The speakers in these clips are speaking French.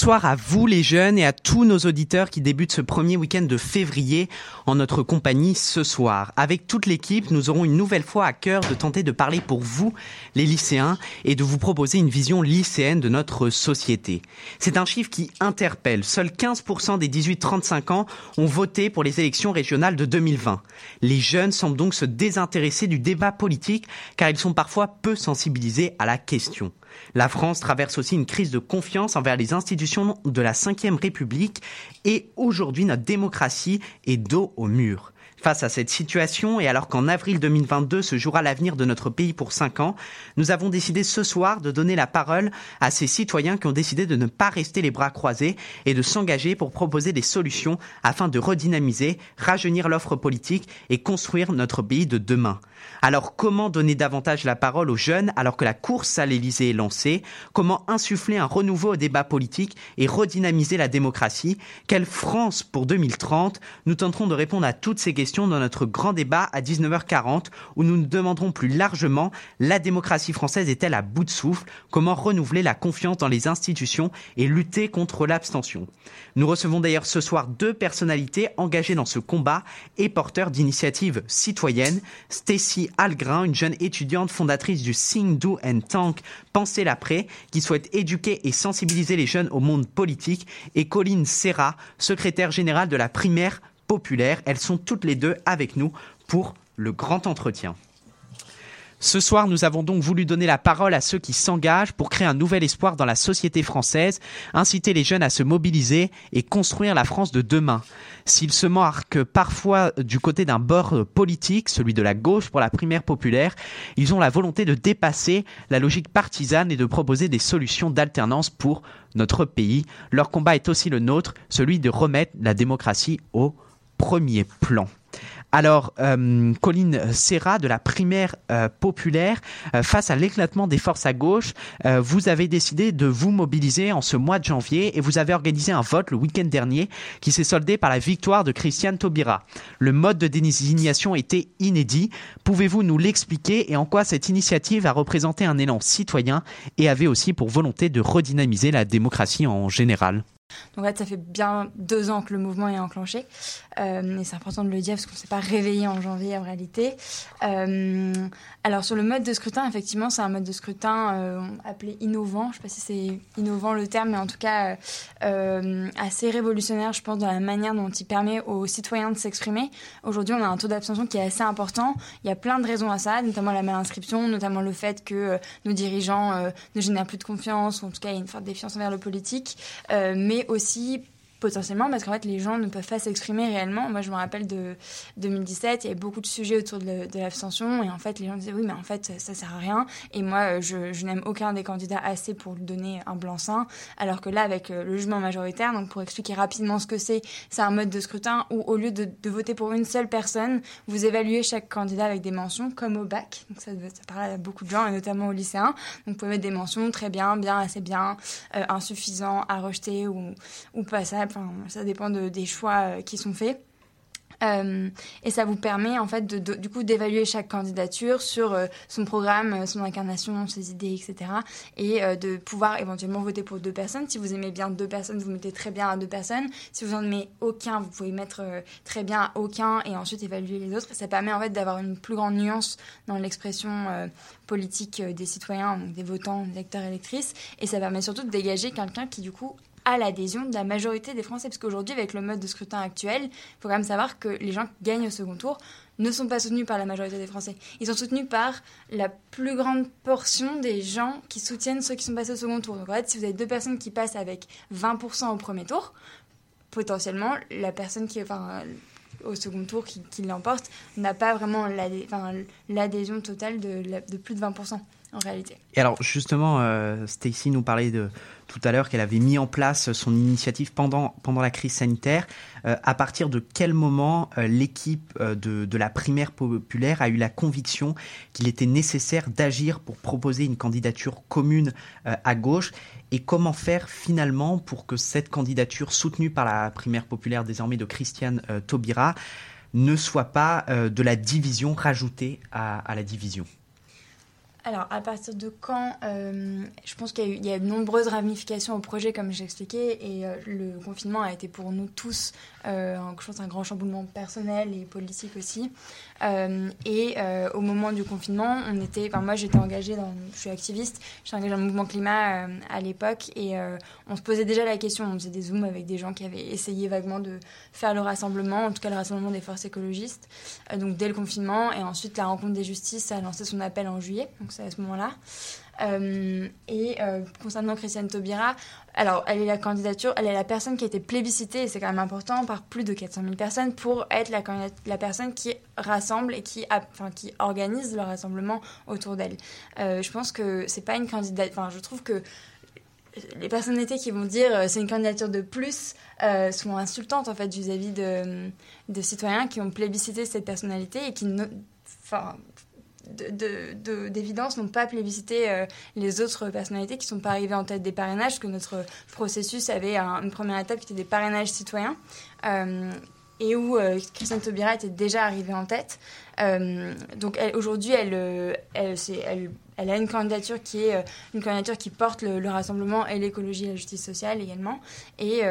Bonsoir à vous les jeunes et à tous nos auditeurs qui débutent ce premier week-end de février en notre compagnie ce soir. Avec toute l'équipe, nous aurons une nouvelle fois à cœur de tenter de parler pour vous, les lycéens, et de vous proposer une vision lycéenne de notre société. C'est un chiffre qui interpelle. Seuls 15% des 18-35 ans ont voté pour les élections régionales de 2020. Les jeunes semblent donc se désintéresser du débat politique car ils sont parfois peu sensibilisés à la question. La France traverse aussi une crise de confiance envers les institutions de la Ve République et aujourd'hui notre démocratie est dos au mur. Face à cette situation et alors qu'en avril 2022 se jouera l'avenir de notre pays pour cinq ans, nous avons décidé ce soir de donner la parole à ces citoyens qui ont décidé de ne pas rester les bras croisés et de s'engager pour proposer des solutions afin de redynamiser, rajeunir l'offre politique et construire notre pays de demain. Alors comment donner davantage la parole aux jeunes alors que la course à l'Élysée est lancée? Comment insuffler un renouveau au débat politique et redynamiser la démocratie? Quelle France pour 2030 Nous tenterons de répondre à toutes ces questions dans notre grand débat à 19h40 où nous nous demanderons plus largement la démocratie française est-elle à bout de souffle? Comment renouveler la confiance dans les institutions et lutter contre l'abstention? Nous recevons d'ailleurs ce soir deux personnalités engagées dans ce combat et porteurs d'initiatives citoyennes. Stacy Algrin, une jeune étudiante fondatrice du Sing, Do and Tank Penser l'après, qui souhaite éduquer et sensibiliser les jeunes au monde politique, et Colline Serra, secrétaire générale de la primaire populaire. Elles sont toutes les deux avec nous pour le grand entretien. Ce soir, nous avons donc voulu donner la parole à ceux qui s'engagent pour créer un nouvel espoir dans la société française, inciter les jeunes à se mobiliser et construire la France de demain. S'ils se marquent parfois du côté d'un bord politique, celui de la gauche pour la primaire populaire, ils ont la volonté de dépasser la logique partisane et de proposer des solutions d'alternance pour notre pays. Leur combat est aussi le nôtre, celui de remettre la démocratie au premier plan. Alors, euh, Colline Serra de la primaire euh, populaire, euh, face à l'éclatement des forces à gauche, euh, vous avez décidé de vous mobiliser en ce mois de janvier et vous avez organisé un vote le week-end dernier qui s'est soldé par la victoire de Christiane Taubira. Le mode de désignation était inédit. Pouvez-vous nous l'expliquer et en quoi cette initiative a représenté un élan citoyen et avait aussi pour volonté de redynamiser la démocratie en général? Donc fait, ça fait bien deux ans que le mouvement est enclenché. Euh, et c'est important de le dire parce qu'on ne s'est pas réveillé en janvier en réalité. Euh, alors sur le mode de scrutin, effectivement, c'est un mode de scrutin euh, appelé innovant. Je ne sais pas si c'est innovant le terme, mais en tout cas euh, assez révolutionnaire, je pense, dans la manière dont il permet aux citoyens de s'exprimer. Aujourd'hui, on a un taux d'abstention qui est assez important. Il y a plein de raisons à ça, notamment la malinscription, notamment le fait que nos dirigeants ne génèrent plus de confiance, ou en tout cas il y a une forte défiance envers le politique, mais aussi potentiellement parce qu'en fait les gens ne peuvent pas s'exprimer réellement. Moi je me rappelle de 2017, il y avait beaucoup de sujets autour de, l'abstention et en fait les gens disaient oui mais en fait ça, sert à rien. Et moi je, je n'aime aucun des candidats assez pour donner un blanc-seing. Alors que là avec le jugement majoritaire, donc pour expliquer rapidement ce que c'est, c'est un mode de scrutin où au lieu de, de, voter pour une seule personne, vous évaluez chaque candidat avec des mentions comme au bac, donc ça, ça parle à beaucoup de gens et notamment aux lycéens, donc vous pouvez mettre des mentions très bien, bien, assez bien, euh, insuffisant, à rejeter ou, ou passable Ça dépend de, des choix euh, qui sont faits. Euh, et ça vous permet en fait du coup d'évaluer chaque candidature sur euh, son programme, son incarnation, ses idées, etc. Et de pouvoir éventuellement voter pour deux personnes. Si vous aimez bien deux personnes, vous mettez très bien à deux personnes. Si vous en aimez aucun, vous pouvez mettre très bien à aucun et ensuite évaluer les autres. Ça permet en fait d'avoir une plus grande nuance dans l'expression politique des citoyens, des votants, des lecteurs et lectrices. Et ça permet surtout de dégager quelqu'un qui du coup à l'adhésion de la majorité des Français. Parce qu'aujourd'hui, avec le mode de scrutin actuel, il faut quand même savoir que les gens qui gagnent au second tour ne sont pas soutenus par la majorité des Français. Ils sont soutenus par la plus grande portion des gens qui soutiennent ceux qui sont passés au second tour. Donc en fait, si vous avez deux personnes qui passent avec 20% au premier tour, potentiellement, la personne qui... Enfin, au second tour qui, l'emporte n'a pas vraiment l'adhésion totale de, plus de 20%. En réalité. Et alors justement, euh, Stacy nous parlait de tout à l'heure qu'elle avait mis en place son initiative pendant, pendant la crise sanitaire. Euh, à partir de quel moment euh, l'équipe euh, de, de, la primaire populaire a eu la conviction qu'il était nécessaire d'agir pour proposer une candidature commune à gauche? Et comment faire finalement pour que cette candidature soutenue par la primaire populaire désormais de Christiane Taubira ne soit pas de la division rajoutée à, à la division? Alors, à partir de quand euh, Je pense qu'il y, y, a de nombreuses ramifications au projet, comme j'expliquais, et euh, le confinement a été pour nous tous, euh, je pense, un grand chamboulement personnel et politique aussi. Et au moment du confinement, on était, enfin moi j'étais engagée dans, je suis activiste, j'étais engagée dans le mouvement climat à l'époque, et on se posait déjà la question, on faisait des zooms avec des gens qui avaient essayé vaguement de faire le rassemblement, en tout cas le rassemblement des forces écologistes, donc dès le confinement, et ensuite la rencontre des justices a lancé son appel en juillet, donc c'est à ce moment-là. Euh, et euh, concernant Christiane Taubira, alors elle est la candidature, elle est la personne qui a été plébiscitée, et c'est quand même important, par plus de 400 000 personnes pour être la, la personne qui rassemble et qui, qui organise le rassemblement autour d'elle. Euh, je pense que c'est pas une candidate, enfin je trouve que les personnalités qui vont dire euh, c'est une candidature de plus sont insultantes en fait vis-à-vis de, de, citoyens qui ont plébiscité cette personnalité et qui, enfin, d'évidence de, n'ont pas plébiscité euh, les autres personnalités qui ne sont pas arrivées en tête des parrainages, que notre processus avait une première étape qui était des parrainages citoyens, euh, et où euh, Christiane Taubira était déjà arrivée en tête. donc aujourd'hui, elle, elle, a une candidature qui est une candidature qui porte le, le rassemblement et l'écologie et la justice sociale également. Et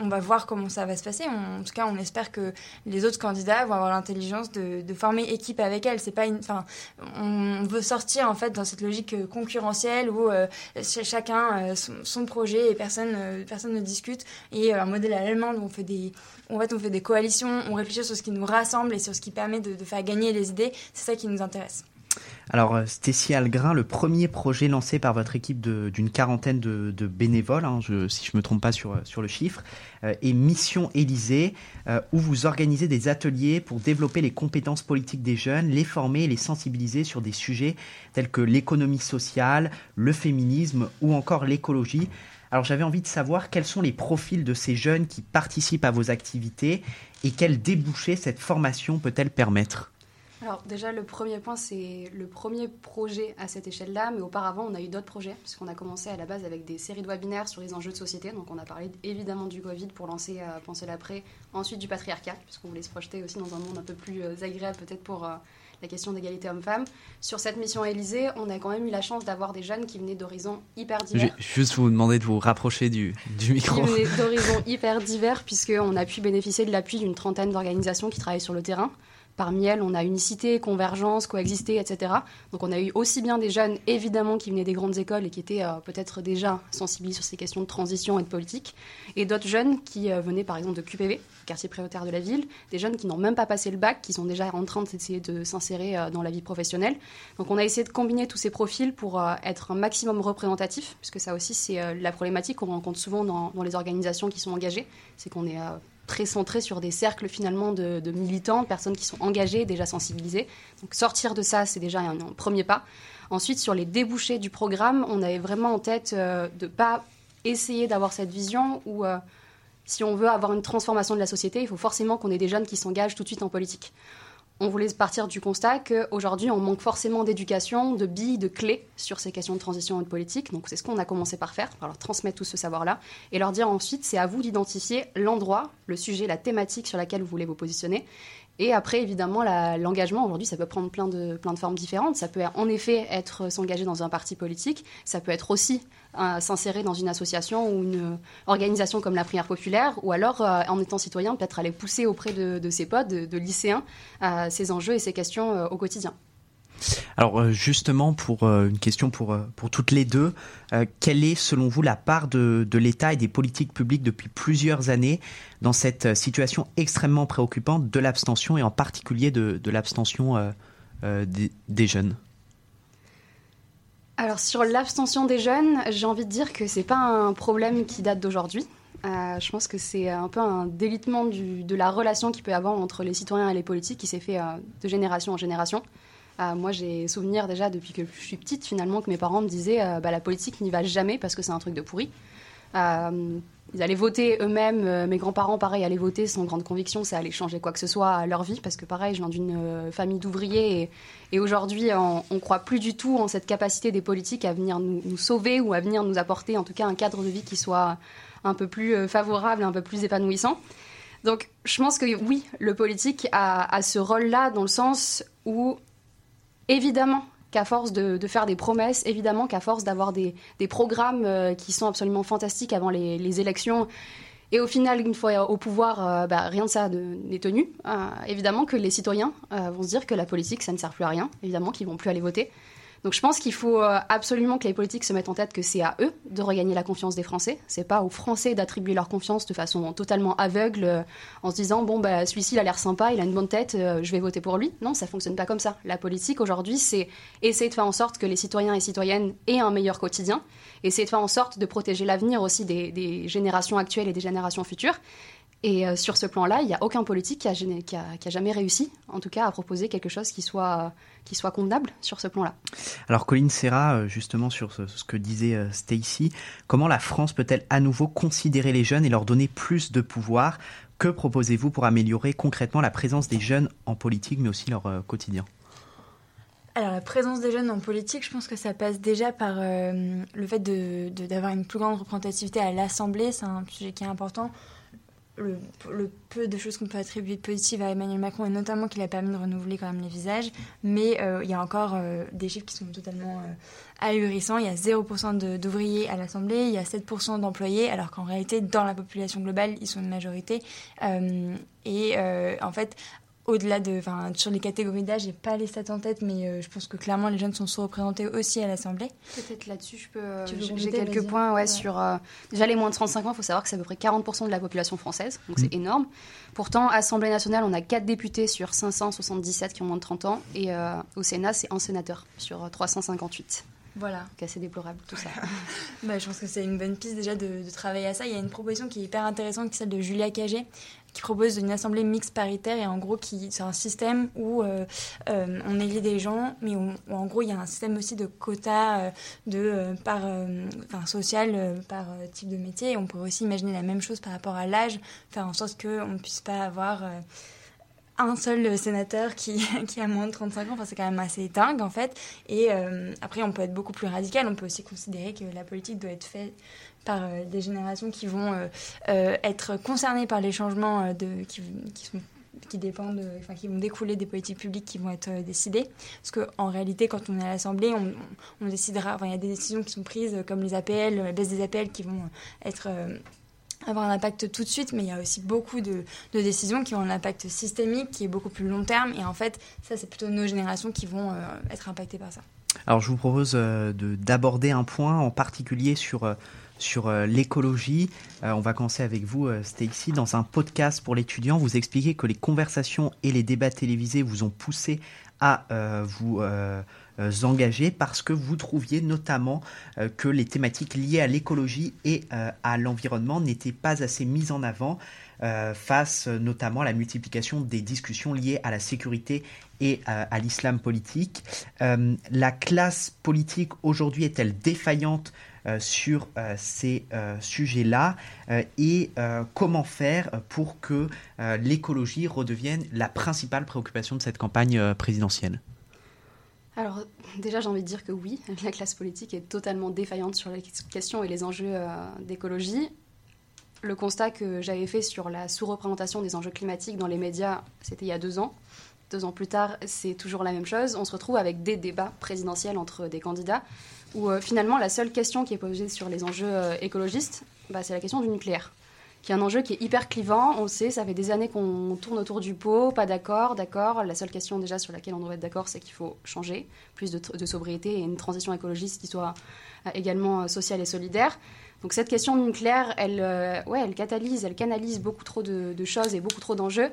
on va voir comment ça va se passer. en tout cas, on espère que les autres candidats vont avoir l'intelligence de, former équipe avec elle. C'est pas une, enfin, on veut sortir en fait dans cette logique euh, concurrentielle où euh, chacun euh, son, projet et personne, personne ne discute. Et un modèle allemand où on fait des, en fait, on fait des coalitions, on réfléchit sur ce qui nous rassemble et sur ce qui permet de faire gagner les idées. C'est ça qui nous intéresse. Alors, euh, Stécie Algrin, le premier projet lancé par votre équipe d'une quarantaine de, bénévoles, hein, si je ne me trompe pas sur, le chiffre, euh, est Mission Élysée, euh, où vous organisez des ateliers pour développer les compétences politiques des jeunes, les former et les sensibiliser sur des sujets tels que l'économie sociale, le féminisme ou encore l'écologie. Alors j'avais envie de savoir quels sont les profils de ces jeunes qui participent à vos activités et quels débouchés cette formation peut-elle permettre? Alors déjà, le premier point, c'est le premier projet à cette échelle-là, mais auparavant, on a eu d'autres projets, puisqu'on a commencé à la base avec des séries de webinaires sur les enjeux de société. Donc on a parlé évidemment du Covid pour lancer euh, Penser l'après, ensuite du patriarcat, puisqu'on voulait se projeter aussi dans un monde un peu plus euh, agréable peut-être pour euh, la question d'égalité homme-femme. Sur cette mission Élysée, on a quand même eu la chance d'avoir des jeunes qui venaient d'horizons hyper divers. Juste vous demander de vous rapprocher du, du micro. Qui venaient d'horizons hyper divers, puisqu'on a pu bénéficier de l'appui d'une trentaine d'organisations qui travaillent sur le terrain. Parmi elles, on a unicité, convergence, coexister, etc. Donc on a eu aussi bien des jeunes, évidemment, qui venaient des grandes écoles et qui étaient euh, peut-être déjà sensibilisés sur ces questions de transition et de politique, et d'autres jeunes qui euh, venaient par exemple de QPV, quartier prioritaire de la ville, des jeunes qui n'ont même pas passé le bac, qui sont déjà en train d'essayer de s'insérer euh, dans la vie professionnelle. Donc on a essayé de combiner tous ces profils pour être un maximum représentatif, puisque ça aussi c'est la problématique qu'on rencontre souvent dans, dans, les organisations qui sont engagées, c'est qu'on est très centré sur des cercles finalement de, militants, de personnes qui sont engagées, déjà sensibilisées. Donc sortir de ça, c'est déjà un, premier pas. Ensuite, sur les débouchés du programme, on avait vraiment en tête euh, de ne pas essayer d'avoir cette vision où, euh, si on veut avoir une transformation de la société, il faut forcément qu'on ait des jeunes qui s'engagent tout de suite en politique on voulait partir du constat qu'aujourd'hui, on manque forcément d'éducation, de billes, de clés sur ces questions de transition et de politique. Donc, c'est ce qu'on a commencé par faire, par leur transmettre tout ce savoir-là et leur dire ensuite, c'est à vous d'identifier l'endroit, le sujet, la thématique sur laquelle vous voulez vous positionner et après, évidemment, l'engagement, aujourd'hui, ça peut prendre plein de, plein de formes différentes. Ça peut en effet être s'engager dans un parti politique. Ça peut être aussi euh, s'insérer dans une association ou une organisation comme la prière populaire. Ou alors, euh, en étant citoyen, peut-être aller pousser auprès de, ses potes, de, lycéens, euh, ces enjeux et ces questions au quotidien. Alors euh, justement, pour euh, une question pour, euh, pour toutes les deux, quelle est selon vous la part de, de l'État et des politiques publiques depuis plusieurs années dans cette situation extrêmement préoccupante de l'abstention et en particulier de, l'abstention des, jeunes? Alors sur l'abstention des jeunes, j'ai envie de dire que c'est pas un problème qui date d'aujourd'hui. je pense que c'est un peu un délitement de la relation qu'il peut y avoir entre les citoyens et les politiques qui s'est fait de génération en génération. Moi, j'ai souvenir déjà depuis que je suis petite, finalement, que mes parents me disaient bah, la politique n'y va jamais parce que c'est un truc de pourri. ils allaient voter eux-mêmes, mes grands-parents, pareil, allaient voter sans grande conviction, ça allait changer quoi que ce soit à leur vie, parce que pareil, je viens d'une famille d'ouvriers, et, aujourd'hui, on ne croit plus du tout en cette capacité des politiques à venir nous, sauver ou à venir nous apporter en tout cas un cadre de vie qui soit un peu plus favorable, un peu plus épanouissant. Donc, je pense que oui, le politique a, ce rôle-là dans le sens où, évidemment, qu'à force de, faire des promesses, évidemment qu'à force d'avoir des, programmes euh, qui sont absolument fantastiques avant les, élections, et au final, une fois au pouvoir, euh, bah, rien de ça n'est tenu, euh, évidemment que les citoyens vont se dire que la politique, ça ne sert plus à rien, évidemment qu'ils vont plus aller voter. Donc je pense qu'il faut euh, absolument que les politiques se mettent en tête que c'est à eux de regagner la confiance des Français. C'est pas aux Français d'attribuer leur confiance de façon totalement aveugle euh, en se disant bon bah celui-ci il a l'air sympa, il a une bonne tête, euh, je vais voter pour lui. Non, ça fonctionne pas comme ça. La politique aujourd'hui, c'est essayer de faire en sorte que les citoyens et citoyennes aient un meilleur quotidien, essayer de faire en sorte de protéger l'avenir aussi des, générations actuelles et des générations futures. Et sur ce plan-là, il n'y a aucun politique qui, a, jamais réussi, en tout cas, à proposer quelque chose qui soit, qui soit convenable sur ce plan-là. Alors, Colline Serra, euh, justement, sur ce, que disait euh, Stacy, comment la France peut-elle à nouveau considérer les jeunes et leur donner plus de pouvoir? Que proposez-vous pour améliorer concrètement la présence des jeunes en politique, mais aussi leur quotidien? Alors la présence des jeunes en politique, je pense que ça passe déjà par le fait d'avoir de, une plus grande représentativité à l'Assemblée, c'est un sujet qui est important le, peu de choses qu'on peut attribuer de positives à Emmanuel Macron, et notamment qu'il a permis de renouveler quand même les visages, mais euh, il y a encore euh, des chiffres qui sont totalement euh, ahurissants. Il y a 0% d'ouvriers à l'Assemblée, il y a 7% d'employés, alors qu'en réalité, dans la population globale, ils sont une majorité. et en fait, au-delà de, enfin, sur les catégories d'âge, j'ai pas les stats en tête, mais euh, je pense que clairement les jeunes sont sous-représentés aussi à l'Assemblée. Peut-être là-dessus, je peux, j'ai quelques points, ouais, sur euh, déjà les moins de 35 ans. Il faut savoir que c'est à peu près 40% de la population française, donc c'est mm. énorme. Pourtant, Assemblée nationale, on a 4 députés sur 577 qui ont moins de 30 ans, et euh, au Sénat, c'est un sénateur sur 358. Voilà. C'est assez déplorable tout ça. bah, je pense que c'est une bonne piste déjà de, de, travailler à ça. Il y a une proposition qui est hyper intéressante, qui est celle de Julia Cagé, qui propose une assemblée mixte paritaire et en gros qui c'est un système où euh, euh, on élit des gens mais où, en gros il y a un système aussi de quotas euh, de par social par type de métier. Et on pourrait aussi imaginer la même chose par rapport à l'âge faire en sorte qu'on ne puisse pas avoir un seul sénateur qui, qui, a moins de 35 ans, enfin, c'est quand même assez dingue en fait. Et après, on peut être beaucoup plus radical, on peut aussi considérer que la politique doit être faite par euh, des générations qui vont euh, euh, être concernées par les changements qui, dépendent, qui vont découler des politiques publiques qui vont être décidées. Parce qu'en réalité, quand on est à l'Assemblée, on, décidera, il y a des décisions qui sont prises, comme les APL, la baisse des APL, qui vont avoir un impact tout de suite, mais il y a aussi beaucoup de, décisions qui ont un impact systémique, qui est beaucoup plus long terme. Et en fait, ça, c'est plutôt nos générations qui vont être impactées par ça. Alors, je vous propose d'aborder un point en particulier sur sur euh, l'écologie. Euh, on va commencer avec vous, euh, Stacy. Dans un podcast pour l'étudiant, vous expliquez que les conversations et les débats télévisés vous ont poussé à vous engager parce que vous trouviez notamment que les thématiques liées à l'écologie et à l'environnement n'étaient pas assez mises en avant. face notamment à la multiplication des discussions liées à la sécurité et à l'islam politique. la classe politique aujourd'hui est-elle défaillante sur euh, ces euh, sujets-là et comment faire pour que l'écologie redevienne la principale préoccupation de cette campagne présidentielle? Alors déjà j'ai envie de dire que oui, la classe politique est totalement défaillante sur les questions et les enjeux d'écologie. Le constat que j'avais fait sur la sous-représentation des enjeux climatiques dans les médias, c'était il y a deux ans. Deux ans plus tard, c'est toujours la même chose. On se retrouve avec des débats présidentiels entre des candidats où euh, finalement la seule question qui est posée sur les enjeux euh, écologistes, bah, c'est la question du nucléaire, qui est un enjeu qui est hyper clivant. On sait, ça fait des années qu'on tourne autour du pot, pas d'accord, d'accord. La seule question déjà sur laquelle on doit être d'accord, c'est qu'il faut changer, plus de, sobriété et une transition écologiste qui soit euh, également sociale et solidaire. Donc cette question nucléaire, elle, ouais, elle catalyse, elle canalise beaucoup trop de choses et beaucoup trop d'enjeux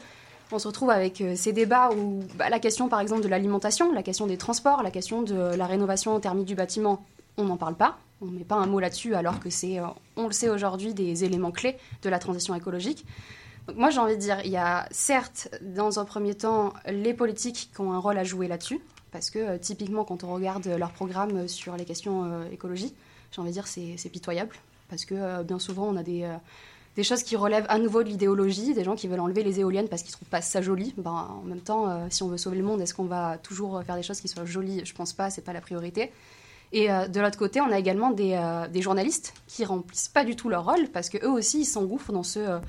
on se retrouve avec euh, ces débats où bah, la question, par exemple, de l'alimentation, la question des transports, la question de la rénovation thermique du bâtiment, on n'en parle pas. On ne met pas un mot là-dessus, alors que c'est, euh, on le sait aujourd'hui, des éléments clés de la transition écologique. Donc moi, j'ai envie de dire, il y a certes, dans un premier temps, les politiques qui ont un rôle à jouer là-dessus, parce que typiquement, quand on regarde leur programme sur les questions écologie, j'ai envie de dire c'est pitoyable, parce que bien souvent, on a des des choses qui relèvent à nouveau de l'idéologie, des gens qui veulent enlever les éoliennes parce qu'ils trouvent pas ça joli. Ben, en même temps, euh, si on veut sauver le monde, est-ce qu'on va toujours faire des choses qui soient jolies? Je pense pas, c'est pas la priorité. Et euh, de l'autre côté, on a également des, euh, des, journalistes qui remplissent pas du tout leur rôle parce que eux aussi ils s'engouffrent dans ce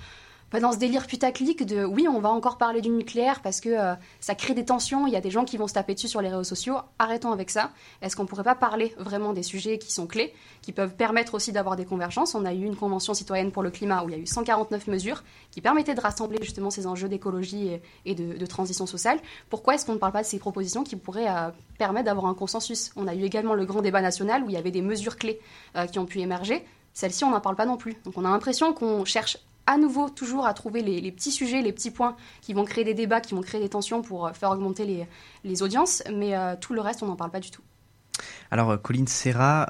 pas dans ce délire putaclic de oui, on va encore parler du nucléaire parce que euh, ça crée des tensions, il y a des gens qui vont se taper dessus sur les réseaux sociaux. Arrêtons avec ça. Est-ce qu'on pourrait pas parler vraiment des sujets qui sont clés, qui peuvent permettre aussi d'avoir des convergences? On a eu une convention citoyenne pour le climat où il y a eu 149 mesures qui permettaient de rassembler justement ces enjeux d'écologie et, de, transition sociale. Pourquoi est-ce qu'on ne parle pas de ces propositions qui pourraient euh, permettre d'avoir un consensus? On a eu également le grand débat national où il y avait des mesures clés euh, qui ont pu émerger. Celles-ci, on n'en parle pas non plus. Donc on a l'impression qu'on cherche à nouveau toujours à trouver les, petits sujets, les petits points qui vont créer des débats, qui vont créer des tensions pour euh, faire augmenter les, audiences, mais euh, tout le reste, on n'en parle pas du tout. Alors, euh, Colline Serra,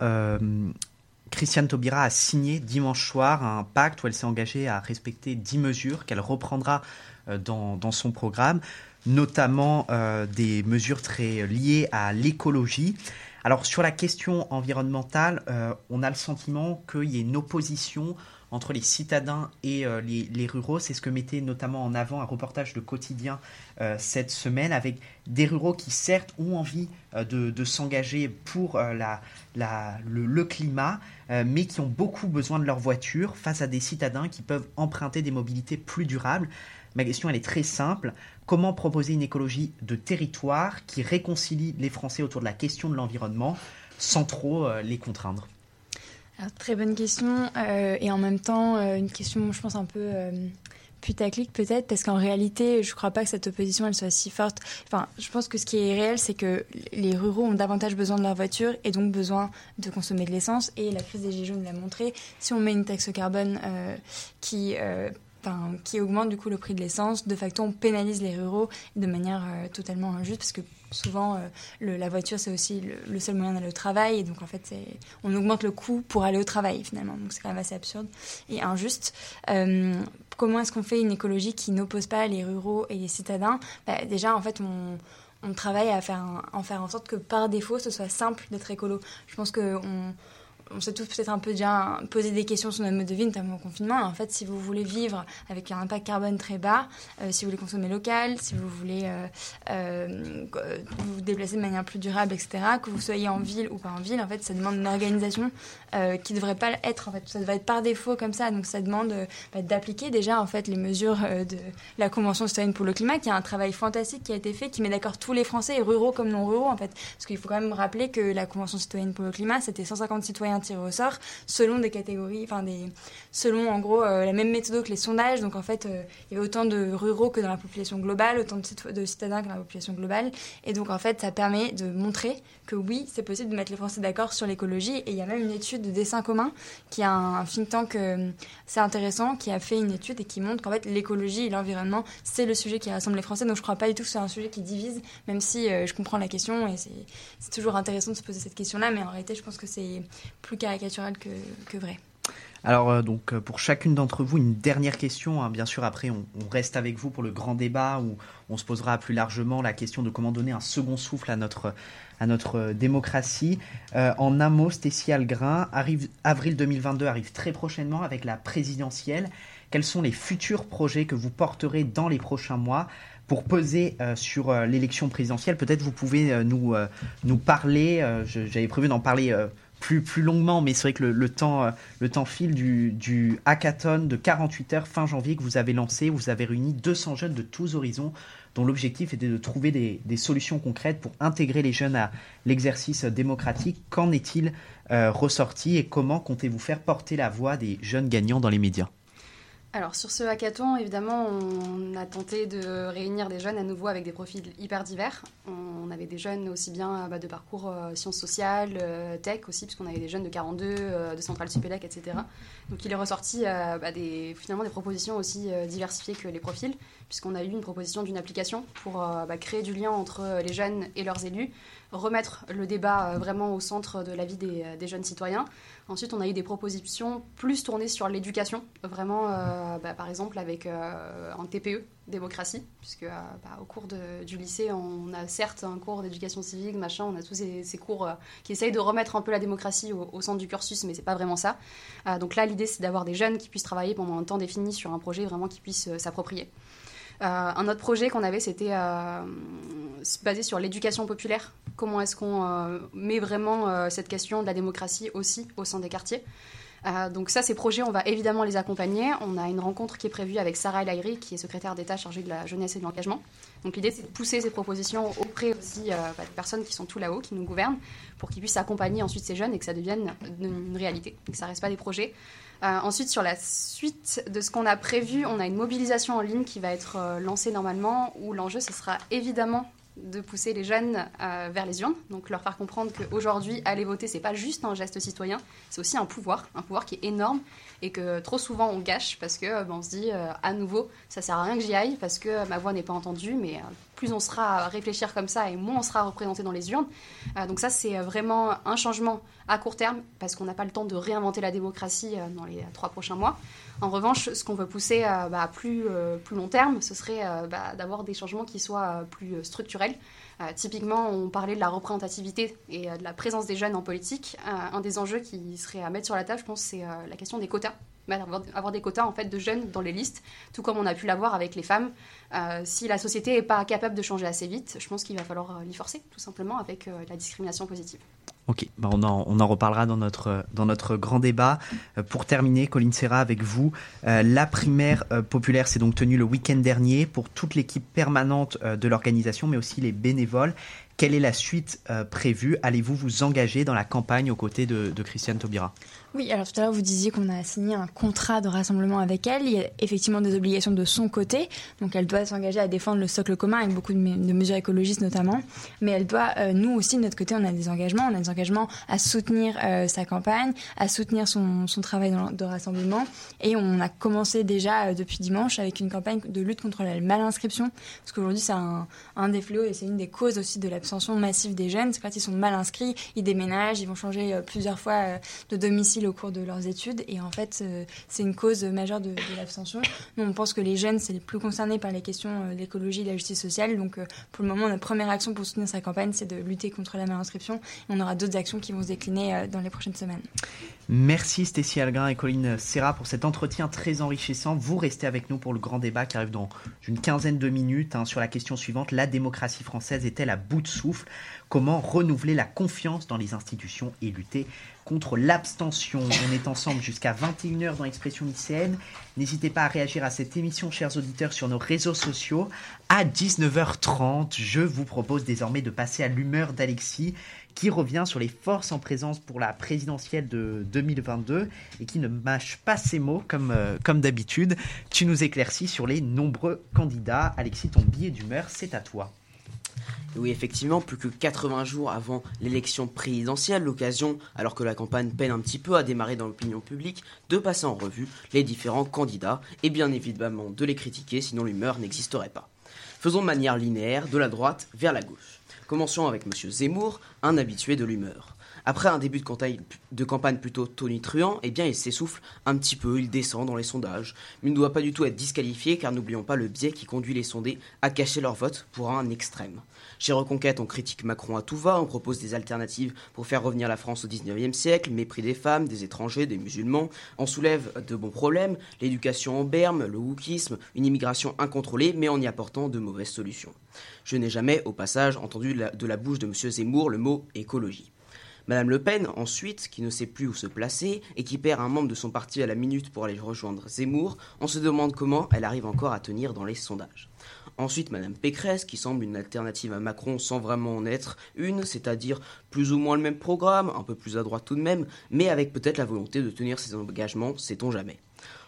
Christiane Taubira a signé dimanche soir un pacte où elle s'est engagée à respecter 10 mesures qu'elle reprendra dans, dans, son programme, notamment des mesures très liées à l'écologie. Alors sur la question environnementale, on a le sentiment qu'il y a une opposition entre les citadins et euh, les, ruraux. C'est ce que mettait notamment en avant un reportage de quotidien euh, cette semaine avec des ruraux qui certes ont envie euh, de, s'engager pour la, le, climat, mais qui ont beaucoup besoin de leur voiture face à des citadins qui peuvent emprunter des mobilités plus durables. Ma question, elle est très simple. Comment proposer une écologie de territoire qui réconcilie les Français autour de la question de l'environnement sans trop les contraindre? Très bonne question euh, et en même temps euh, une question, je pense un peu euh, putaclic peut-être parce qu'en réalité, je ne crois pas que cette opposition elle soit si forte. Enfin, je pense que ce qui est réel, c'est que les ruraux ont davantage besoin de leur voiture et donc besoin de consommer de l'essence. Et la crise des gilets jaunes l'a montré. Si on met une taxe carbone qui qui augmente du coup le prix de l'essence. De facto, on pénalise les ruraux de manière totalement injuste parce que souvent, euh, la voiture, c'est aussi le, seul moyen d'aller au travail. Et donc, en fait, on augmente le coût pour aller au travail, finalement. Donc, c'est quand même assez absurde et injuste. Euh, comment est-ce qu'on fait une écologie qui n'oppose pas les ruraux et les citadins? Bah, Déjà, en fait, on, travaille à faire, en faire en sorte que par défaut, ce soit simple d'être écolo. Je pense qu'on on s'est tous peut-être un peu déjà posé des questions sur notre mode de vie, notamment au confinement. En fait, si vous voulez vivre avec un impact carbone très bas, euh, si vous voulez consommer local, si vous voulez euh, euh, vous déplacer de manière plus durable, etc., que vous soyez en ville ou pas en ville, en fait, ça demande une organisation qui ne devrait pas être. En fait, ça devrait être par défaut comme ça. Donc, ça demande bah, d'appliquer déjà en fait les mesures de la Convention citoyenne pour le climat, qui a un travail fantastique qui a été fait, qui met d'accord tous les Français, ruraux comme non ruraux, en fait. Parce qu'il faut quand même rappeler que la Convention citoyenne pour le climat, c'était 150 citoyens tiré au sort selon des catégories, enfin des, selon en gros euh, la même méthode que les sondages. Donc en fait, euh, il y avait autant de ruraux que dans la population globale, autant de, citadins que dans la population globale. Et donc en fait, ça permet de montrer que oui, c'est possible de mettre les Français d'accord sur l'écologie. Et il y a même une étude de dessin commun qui a un, think tank, euh, c'est intéressant, qui a fait une étude et qui montre qu'en fait l'écologie et l'environnement, c'est le sujet qui rassemble les Français. Donc je crois pas du tout que c'est un sujet qui divise, même si je comprends la question et c'est toujours intéressant de se poser cette question-là. Mais en réalité, je pense que c'est plus caricatural que, vrai. Alors euh, donc euh, pour chacune d'entre vous une dernière question. Hein. Bien sûr après on, reste avec vous pour le grand débat où on se posera plus largement la question de comment donner un second souffle à notre à notre euh, démocratie. en un mot, Stécie Algrin, arrive, avril 2022 arrive très prochainement avec la présidentielle. Quels sont les futurs projets que vous porterez dans les prochains mois pour peser sur l'élection présidentielle? Peut-être vous pouvez nous, nous parler, j'avais prévu d'en parler plus, longuement, mais c'est vrai que le, temps, euh, le temps file du, hackathon de 48 heures fin janvier que vous avez lancé. Vous avez réuni 200 jeunes de tous horizons dont l'objectif était de trouver des, des, solutions concrètes pour intégrer les jeunes à l'exercice démocratique. Qu'en est-il euh, ressorti et comment comptez-vous faire porter la voix des jeunes gagnants dans les médias? Alors sur ce hackathon, évidemment, on a tenté de réunir des jeunes à nouveau avec des profils hyper divers. On avait des jeunes aussi bien bah, de parcours euh, sciences sociales, euh, tech aussi, puisqu'on avait des jeunes de 42, euh, de Centrale Supélec, etc. Donc il est ressorti bah, finalement des propositions aussi diversifiées que les profils, puisqu'on a eu une proposition d'une application pour bah, créer du lien entre les jeunes et leurs élus, remettre le débat vraiment au centre de la vie des jeunes citoyens. Ensuite, on a eu des propositions plus tournées sur l'éducation, vraiment, euh, bah, par exemple, avec euh, un TPE, démocratie, puisque euh, bah, au cours du lycée, on a certes un cours d'éducation civique, machin, on a tous ces, cours qui essayent de remettre un peu la démocratie au, centre du cursus, mais c'est pas vraiment ça. donc là, l'idée, c'est d'avoir des jeunes qui puissent travailler pendant un temps défini sur un projet vraiment qui puissent s'approprier. Un autre projet qu'on avait, c'était basé sur l'éducation populaire. Comment est-ce qu'on met vraiment cette question de la démocratie aussi au sein des quartiers euh, donc ça, ces projets, on va évidemment les accompagner. On a une rencontre qui est prévue avec Sarah El qui est secrétaire d'État chargée de la jeunesse et de l'engagement. Donc l'idée, c'est de pousser ces propositions auprès aussi euh, bah, des personnes qui sont tout là-haut, qui nous gouvernent, pour qu'ils puissent accompagner ensuite ces jeunes et que ça devienne une réalité, et que ça reste pas des projets. Euh, ensuite, sur la suite de ce qu'on a prévu, on a une mobilisation en ligne qui va être lancée normalement, où l'enjeu, ce sera évidemment de pousser les jeunes euh, vers les urnes, donc leur faire comprendre qu'aujourd'hui, aller voter, c'est pas juste un geste citoyen, c'est aussi un pouvoir, un pouvoir qui est énorme et que trop souvent on gâche parce que ben, on se dit euh, à nouveau, ça sert à rien que j'y aille parce que ma voix n'est pas entendue, mais euh, plus on sera à réfléchir comme ça et moins on sera représenté dans les urnes. donc ça, c'est vraiment un changement à court terme parce qu'on n'a pas le temps de réinventer la démocratie dans les trois prochains mois. En revanche, ce qu'on veut pousser à bah, plus, plus long terme, ce serait bah, d'avoir des changements qui soient plus structurels euh, typiquement, on parlait de la représentativité et euh, de la présence des jeunes en politique. Euh, un des enjeux qui serait à mettre sur la table, je pense, c'est la question des quotas. Avoir, des quotas en fait de jeunes dans les listes, tout comme on a pu l'avoir avec les femmes. si la société n'est pas capable de changer assez vite, je pense qu'il va falloir l'y forcer, tout simplement, avec la discrimination positive. Ok, bah, on, en, reparlera dans notre, dans notre grand débat. Euh, pour terminer, Colline Serra, avec vous, euh, la primaire euh, populaire s'est donc tenue le week-end dernier pour toute l'équipe permanente de l'organisation, mais aussi les bénévoles. Quelle est la suite prévue? Allez-vous vous engager dans la campagne aux côtés de Christiane Taubira? Oui, alors tout à l'heure, vous disiez qu'on a signé un contrat de rassemblement avec elle. Il y a effectivement des obligations de son côté. Donc, elle doit s'engager à défendre le socle commun avec beaucoup de, mesures écologistes notamment. Mais elle doit, euh, nous aussi, de notre côté, on a des engagements. On a des engagements à soutenir euh, sa campagne, à soutenir son, travail de rassemblement. Et on a commencé déjà euh, depuis dimanche avec une campagne de lutte contre la malinscription. Parce qu'aujourd'hui, c'est un, des fléaux et c'est une des causes aussi de l'abstention massive des jeunes. C'est quand ils sont mal inscrits, ils déménagent, ils vont changer plusieurs fois de domicile au cours de leurs études. Et en fait, euh, c'est une cause majeure de, l'abstention. Nous, on pense que les jeunes, c'est les plus concernés par les questions euh, de l'écologie et de la justice sociale. Donc, euh, pour le moment, notre première action pour soutenir sa campagne, c'est de lutter contre la malinscription. On aura d'autres actions qui vont se décliner dans les prochaines semaines. Merci Stécie Algrin et Colline Serra pour cet entretien très enrichissant. Vous restez avec nous pour le grand débat qui arrive dans une quinzaine de minutes hein, sur la question suivante. La démocratie française est-elle à bout de souffle? Comment renouveler la confiance dans les institutions et lutter contre l'abstention. On est ensemble jusqu'à 21h dans l'expression lycéenne. N'hésitez pas à réagir à cette émission, chers auditeurs, sur nos réseaux sociaux. À 19h30, je vous propose désormais de passer à l'humeur d'Alexis, qui revient sur les forces en présence pour la présidentielle de 2022 et qui ne mâche pas ses mots comme, euh, comme d'habitude. Tu nous éclaircis sur les nombreux candidats. Alexis, ton billet d'humeur, c'est à toi. Oui, effectivement, plus que 80 jours avant l'élection présidentielle, l'occasion, alors que la campagne peine un petit peu à démarrer dans l'opinion publique, de passer en revue les différents candidats et bien évidemment de les critiquer, sinon l'humeur n'existerait pas. Faisons de manière linéaire, de la droite vers la gauche. Commençons avec M. Zemmour, un habitué de l'humeur. Après un début de campagne, plutôt tonitruant, eh bien il s'essouffle un petit peu, il descend dans les sondages. Mais il ne doit pas du tout être disqualifié car n'oublions pas le biais qui conduit les sondés à cacher leur vote pour un extrême. Chez Reconquête, on critique Macron à tout va, on propose des alternatives pour faire revenir la France au 19e siècle, mépris des femmes, des étrangers, des musulmans, on soulève de bons problèmes, l'éducation en berme, le wokisme, une immigration incontrôlée, mais en y apportant de mauvaises solutions. Je n'ai jamais, au passage, entendu de la bouche de M. Zemmour le mot écologie. Madame Le Pen, ensuite, qui ne sait plus où se placer et qui perd un membre de son parti à la minute pour aller rejoindre Zemmour, on se demande comment elle arrive encore à tenir dans les sondages. Ensuite, Madame Pécresse, qui semble une alternative à Macron sans vraiment en être une, c'est-à-dire plus ou moins le même programme, un peu plus à droite tout de même, mais avec peut-être la volonté de tenir ses engagements, sait-on jamais.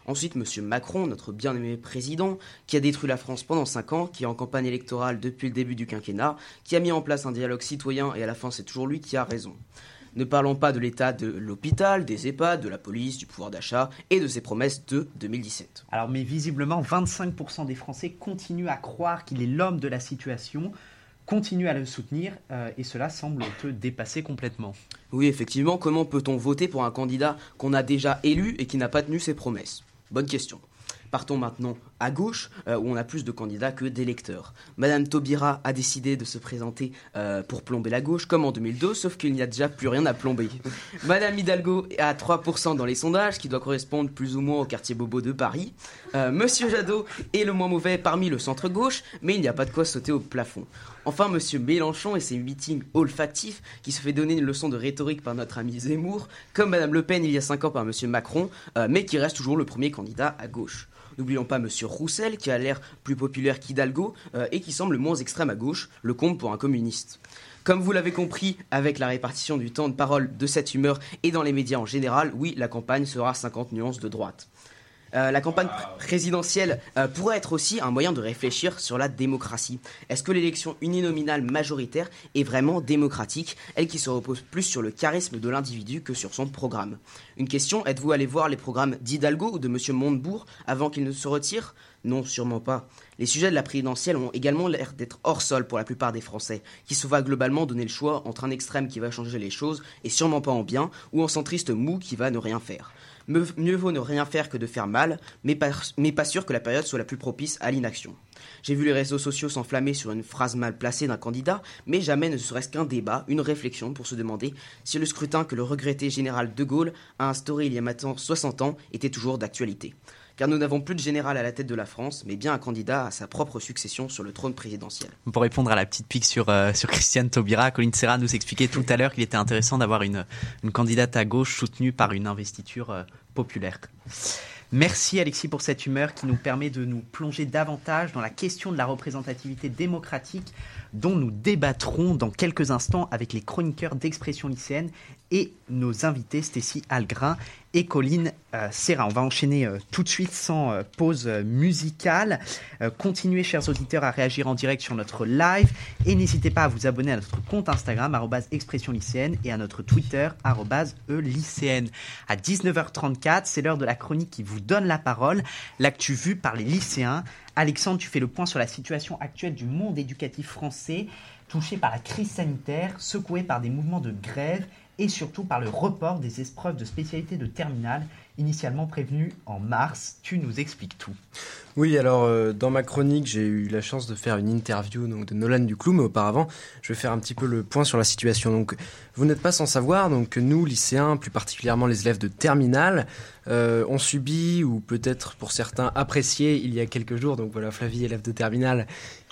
Ensuite, M. Macron, notre bien-aimé président, qui a détruit la France pendant 5 ans, qui est en campagne électorale depuis le début du quinquennat, qui a mis en place un dialogue citoyen et à la fin c'est toujours lui qui a raison. Ne parlons pas de l'état de l'hôpital, des EHPAD, de la police, du pouvoir d'achat et de ses promesses de 2017. Alors, mais visiblement, 25% des Français continuent à croire qu'il est l'homme de la situation. continue à le soutenir euh, et cela semble te dépasser complètement. Oui, effectivement, comment peut-on voter pour un candidat qu'on a déjà élu et qui n'a pas tenu ses promesses? Bonne question. Partons maintenant à gauche, euh, où on a plus de candidats que d'électeurs. Madame Taubira a décidé de se présenter euh, pour plomber la gauche, comme en 2002, sauf qu'il n'y a déjà plus rien à plomber. Madame Hidalgo est à 3% dans les sondages, qui doit correspondre plus ou moins au quartier Bobo de Paris. Euh, Monsieur Jadot est le moins mauvais parmi le centre-gauche, mais il n'y a pas de quoi sauter au plafond. Enfin, Monsieur Mélenchon et ses meetings olfactifs, qui se fait donner une leçon de rhétorique par notre ami Zemmour, comme Madame Le Pen il y a 5 ans par Monsieur Macron, mais qui reste toujours le premier candidat à gauche. N'oublions pas Monsieur Roussel, qui a l'air plus populaire qu'Hidalgo euh, et qui semble moins extrême à gauche, le compte pour un communiste. Comme vous l'avez compris, avec la répartition du temps de parole de cette humeur et dans les médias en général, oui, la campagne sera 50 nuances de droite. Euh, la campagne présidentielle euh, pourrait être aussi un moyen de réfléchir sur la démocratie. Est-ce que l'élection uninominale majoritaire est vraiment démocratique, elle qui se repose plus sur le charisme de l'individu que sur son programme? Une question, êtes-vous allé voir les programmes d'Hidalgo ou de M. Montebourg avant qu'il ne se retire Non, sûrement pas. Les sujets de la présidentielle ont également l'air d'être hors sol pour la plupart des Français, qui se voient globalement donner le choix entre un extrême qui va changer les choses, et sûrement pas en bien, ou un centriste mou qui va ne rien faire. Mieux vaut ne rien faire que de faire mal, mais pas, sûr que la période soit la plus propice à l'inaction. J'ai vu les réseaux sociaux s'enflammer sur une phrase mal placée d'un candidat, mais jamais ne serait-ce qu'un débat, une réflexion pour se demander si le scrutin que le regretté général de Gaulle a instauré il y a maintenant 60 ans était toujours d'actualité car nous n'avons plus de général à la tête de la France, mais bien un candidat à sa propre succession sur le trône présidentiel. Pour répondre à la petite pique sur, euh, sur Christiane Taubira, Colin Serra nous expliquait tout à l'heure qu'il était intéressant d'avoir une, une candidate à gauche soutenue par une investiture euh, populaire. Merci Alexis pour cette humeur qui nous permet de nous plonger davantage dans la question de la représentativité démocratique dont nous débattrons dans quelques instants avec les chroniqueurs d'expression lycéenne et nos invités Stécie Algrin et Colline euh, Serra. On va enchaîner euh, tout de suite sans euh, pause musicale. continuez, chers auditeurs, à réagir en direct sur notre live et n'hésitez pas à vous abonner à notre compte Instagram expression lycéenne et à notre Twitter e lycéenne. À 19h34, c'est l'heure de la chronique qui vous donne la parole, l'actu vue par les lycéens. Alexandre, tu fais le point sur la situation actuelle du monde éducatif français, touché par la crise sanitaire, secoué par des mouvements de grève et surtout par le report des épreuves de spécialité de terminale initialement prévenues en mars. Tu nous expliques tout. Oui, alors euh, dans ma chronique, j'ai eu la chance de faire une interview donc, de Nolan Duclou, mais auparavant, je vais faire un petit peu le point sur la situation. Donc, vous n'êtes pas sans savoir donc nous, lycéens, plus particulièrement les élèves de terminale, euh, ont subi ou peut-être pour certains apprécié il y a quelques jours. Donc voilà, Flavie, élève de terminale,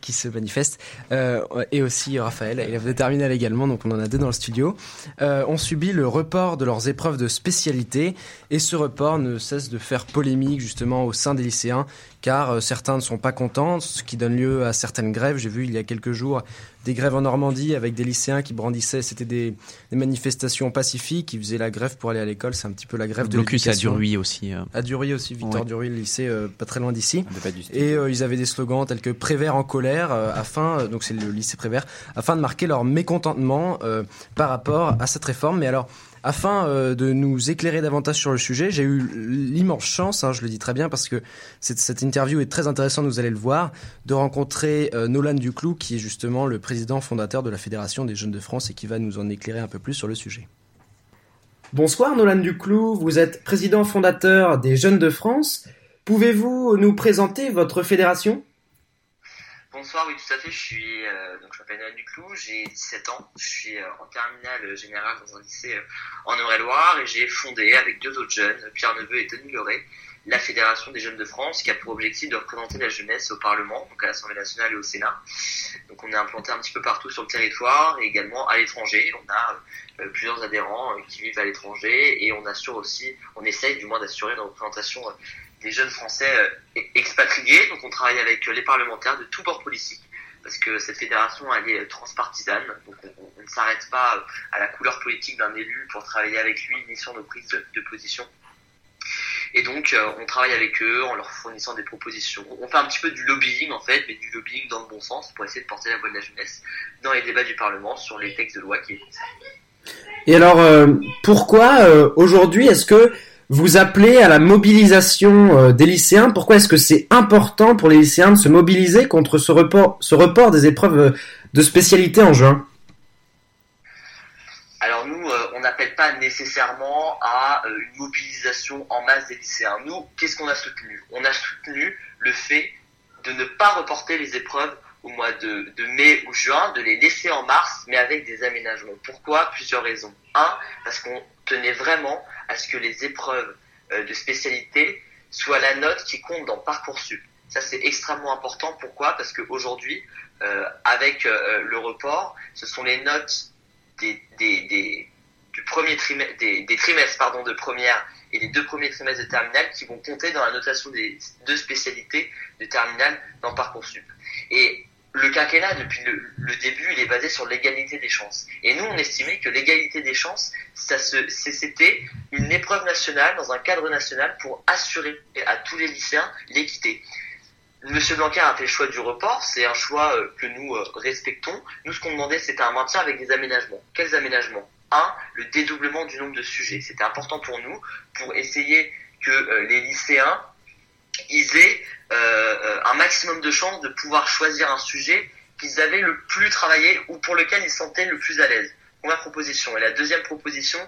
qui se manifeste, euh, et aussi Raphaël, élève de terminale également, donc on en a deux dans le studio, euh, ont subi le report de leurs épreuves de spécialité, et ce report ne cesse de faire polémique justement au sein des lycéens, car euh, certains ne sont pas contents, ce qui donne lieu à certaines grèves. J'ai vu il y a quelques jours des grèves en Normandie avec des lycéens qui brandissaient, c'était des, manifestations pacifiques, qui faisaient la grève pour aller à l'école, c'est un petit peu la grève de l'éducation. à Duruy aussi. À Duruy aussi, Victor Duruy, le lycée pas très loin d'ici. Et ils avaient des slogans tels que Prévert en colère, euh, afin, euh, donc c'est le lycée Prévert, afin de marquer leur mécontentement euh, par rapport à cette réforme. Mais alors, afin de nous éclairer davantage sur le sujet, j'ai eu l'immense chance, hein, je le dis très bien parce que cette, interview est très intéressante, vous allez le voir, de rencontrer Nolan Duclou, qui est justement le président fondateur de la Fédération des Jeunes de France et qui va nous en éclairer un peu plus sur le sujet. Bonsoir Nolan Duclou, vous êtes président fondateur des Jeunes de France. Pouvez-vous nous présenter votre fédération? Bonsoir, oui, tout à fait. Je suis, euh, donc je m'appelle Noël Duclou, j'ai 17 ans. Je suis euh, en terminale générale dans un lycée euh, en Eure-et-Loire et j'ai fondé avec deux autres jeunes, Pierre Neveu et Tony Loret, la Fédération des jeunes de France qui a pour objectif de représenter la jeunesse au Parlement, donc à l'Assemblée nationale et au Sénat. Donc on est implanté un petit peu partout sur le territoire et également à l'étranger. On a plusieurs adhérents qui vivent à l'étranger et on assure aussi, on essaye du moins d'assurer une représentation des jeunes Français euh, expatriés. Donc on travaille avec euh, les parlementaires de tous bords politiques parce que cette fédération elle est transpartisane, donc on, ne s'arrête pas euh, à la couleur politique d'un élu pour travailler avec lui ni sur nos prises de, position. Et donc on travaille avec eux en leur fournissant des propositions. On fait un petit peu du lobbying en fait, mais du lobbying dans le bon sens pour essayer de porter la voix de la jeunesse dans les débats du Parlement sur les textes de loi qui est Et alors pourquoi aujourd'hui est-ce que vous appelez à la mobilisation euh, des lycéens. Pourquoi est-ce que c'est important pour les lycéens de se mobiliser contre ce report, ce report des épreuves de spécialité en juin? Alors nous, euh, on n'appelle pas nécessairement à euh, une mobilisation en masse des lycéens. Nous, qu'est-ce qu'on a soutenu? On a soutenu le fait de ne pas reporter les épreuves au mois de, mai ou juin, de les laisser en mars, mais avec des aménagements. Pourquoi? Plusieurs raisons. Un, parce qu'on tenait vraiment à ce que les épreuves euh, de spécialité soient la note qui compte dans Parcoursup. Ça, c'est extrêmement important. Pourquoi? Parce qu'aujourd'hui, avec le report, ce sont les notes des, des, du premier trimestre, des, des, trimestres pardon, de première et les deux premiers trimestres de terminale qui vont compter dans la notation des deux spécialités de terminale dans Parcoursup. Et le quinquennat, depuis le, début, il est basé sur l'égalité des chances. Et nous, on estimait que l'égalité des chances, ça c'était une épreuve nationale dans un cadre national pour assurer à tous les lycéens l'équité. Monsieur Blanquer a fait le choix du report, c'est un choix euh, que nous euh, respectons. Nous, ce qu'on demandait, c'était un maintien avec des aménagements. Quels aménagements? Un, le dédoublement du nombre de sujets. C'était important pour nous, pour essayer que euh, les lycéens ils aient un maximum de chances de pouvoir choisir un sujet qu'ils avaient le plus travaillé ou pour lequel ils se sentaient le plus à l'aise. Première proposition. Et la deuxième proposition,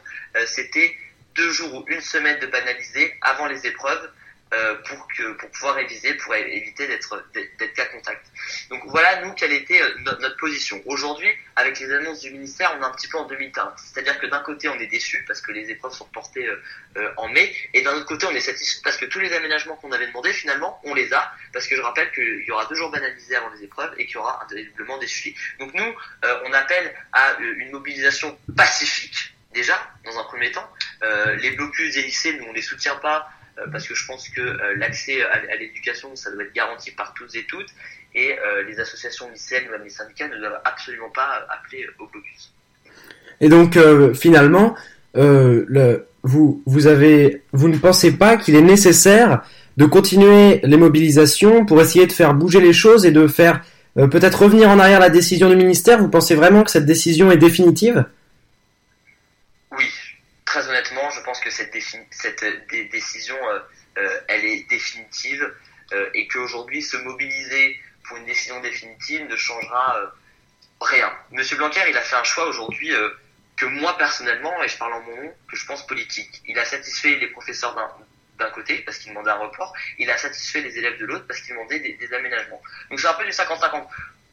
c'était deux jours ou une semaine de banaliser avant les épreuves euh, pour que pour pouvoir réviser, pour éviter d'être d'être cas contact. Donc voilà nous quelle était euh, notre, position. Aujourd'hui, avec les annonces du ministère, on est un petit peu en demi-teinte. C'est-à-dire que d'un côté on est déçu parce que les épreuves sont reportées euh, en mai, et d'un autre côté on est satisfait parce que tous les aménagements qu'on avait demandé finalement on les a, parce que je rappelle qu'il y aura deux jours banalisés avant les épreuves et qu'il y aura un dédoublement des suivis. Donc nous on appelle à une mobilisation pacifique déjà dans un premier temps. les blocus des lycées, nous on les soutient pas euh, parce que je pense que euh, l'accès à, l'éducation, ça doit être garanti par toutes et toutes, et euh, les associations lycéennes, même les syndicats, ne doivent absolument pas appeler au blocus. Et donc, finalement, le, vous, vous ne pensez pas qu'il est nécessaire de continuer les mobilisations pour essayer de faire bouger les choses et de faire peut-être revenir en arrière la décision du ministère? Vous pensez vraiment que cette décision est définitive très honnêtement, je que cette, cette décision, euh, euh, elle est définitive euh, et qu'aujourd'hui, se mobiliser pour une décision définitive ne changera rien. Monsieur Blanquer, il a fait un choix aujourd'hui que moi personnellement, et je parle en mon nom, que je pense politique. Il a satisfait les professeurs d'un côté parce qu'il demandait un report, il a satisfait les élèves de l'autre parce qu'il demandait des, aménagements. Donc c'est un peu du 50-50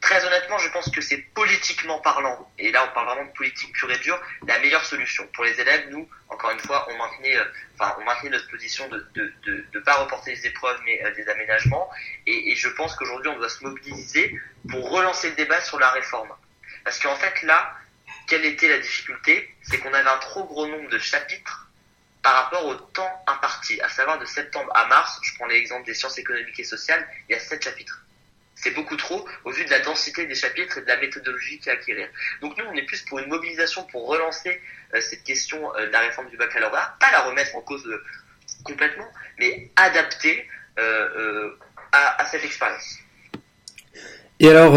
très honnêtement, je pense que c'est politiquement parlant, et là on parle vraiment de politique pure et dure, la meilleure solution. Pour les élèves, nous, encore une fois, on maintenait, euh, on maintenait notre position de ne de, de, pas reporter les épreuves, mais euh, des aménagements. Et, et je pense qu'aujourd'hui, on doit se mobiliser pour relancer le débat sur la réforme. Parce qu'en fait, là, quelle était la difficulté? C'est qu'on avait un trop gros nombre de chapitres par rapport au temps imparti, à savoir de septembre à mars. Je prends l'exemple des sciences économiques et sociales, il y a sept chapitres c'est beaucoup trop au vu de la densité des chapitres et de la méthodologie qu'il y a à acquérir. Donc nous, on est plus pour une mobilisation pour relancer euh, cette question euh, de la réforme du baccalauréat, pas la remettre en cause euh, complètement, mais adapter à, cette expérience. Et alors,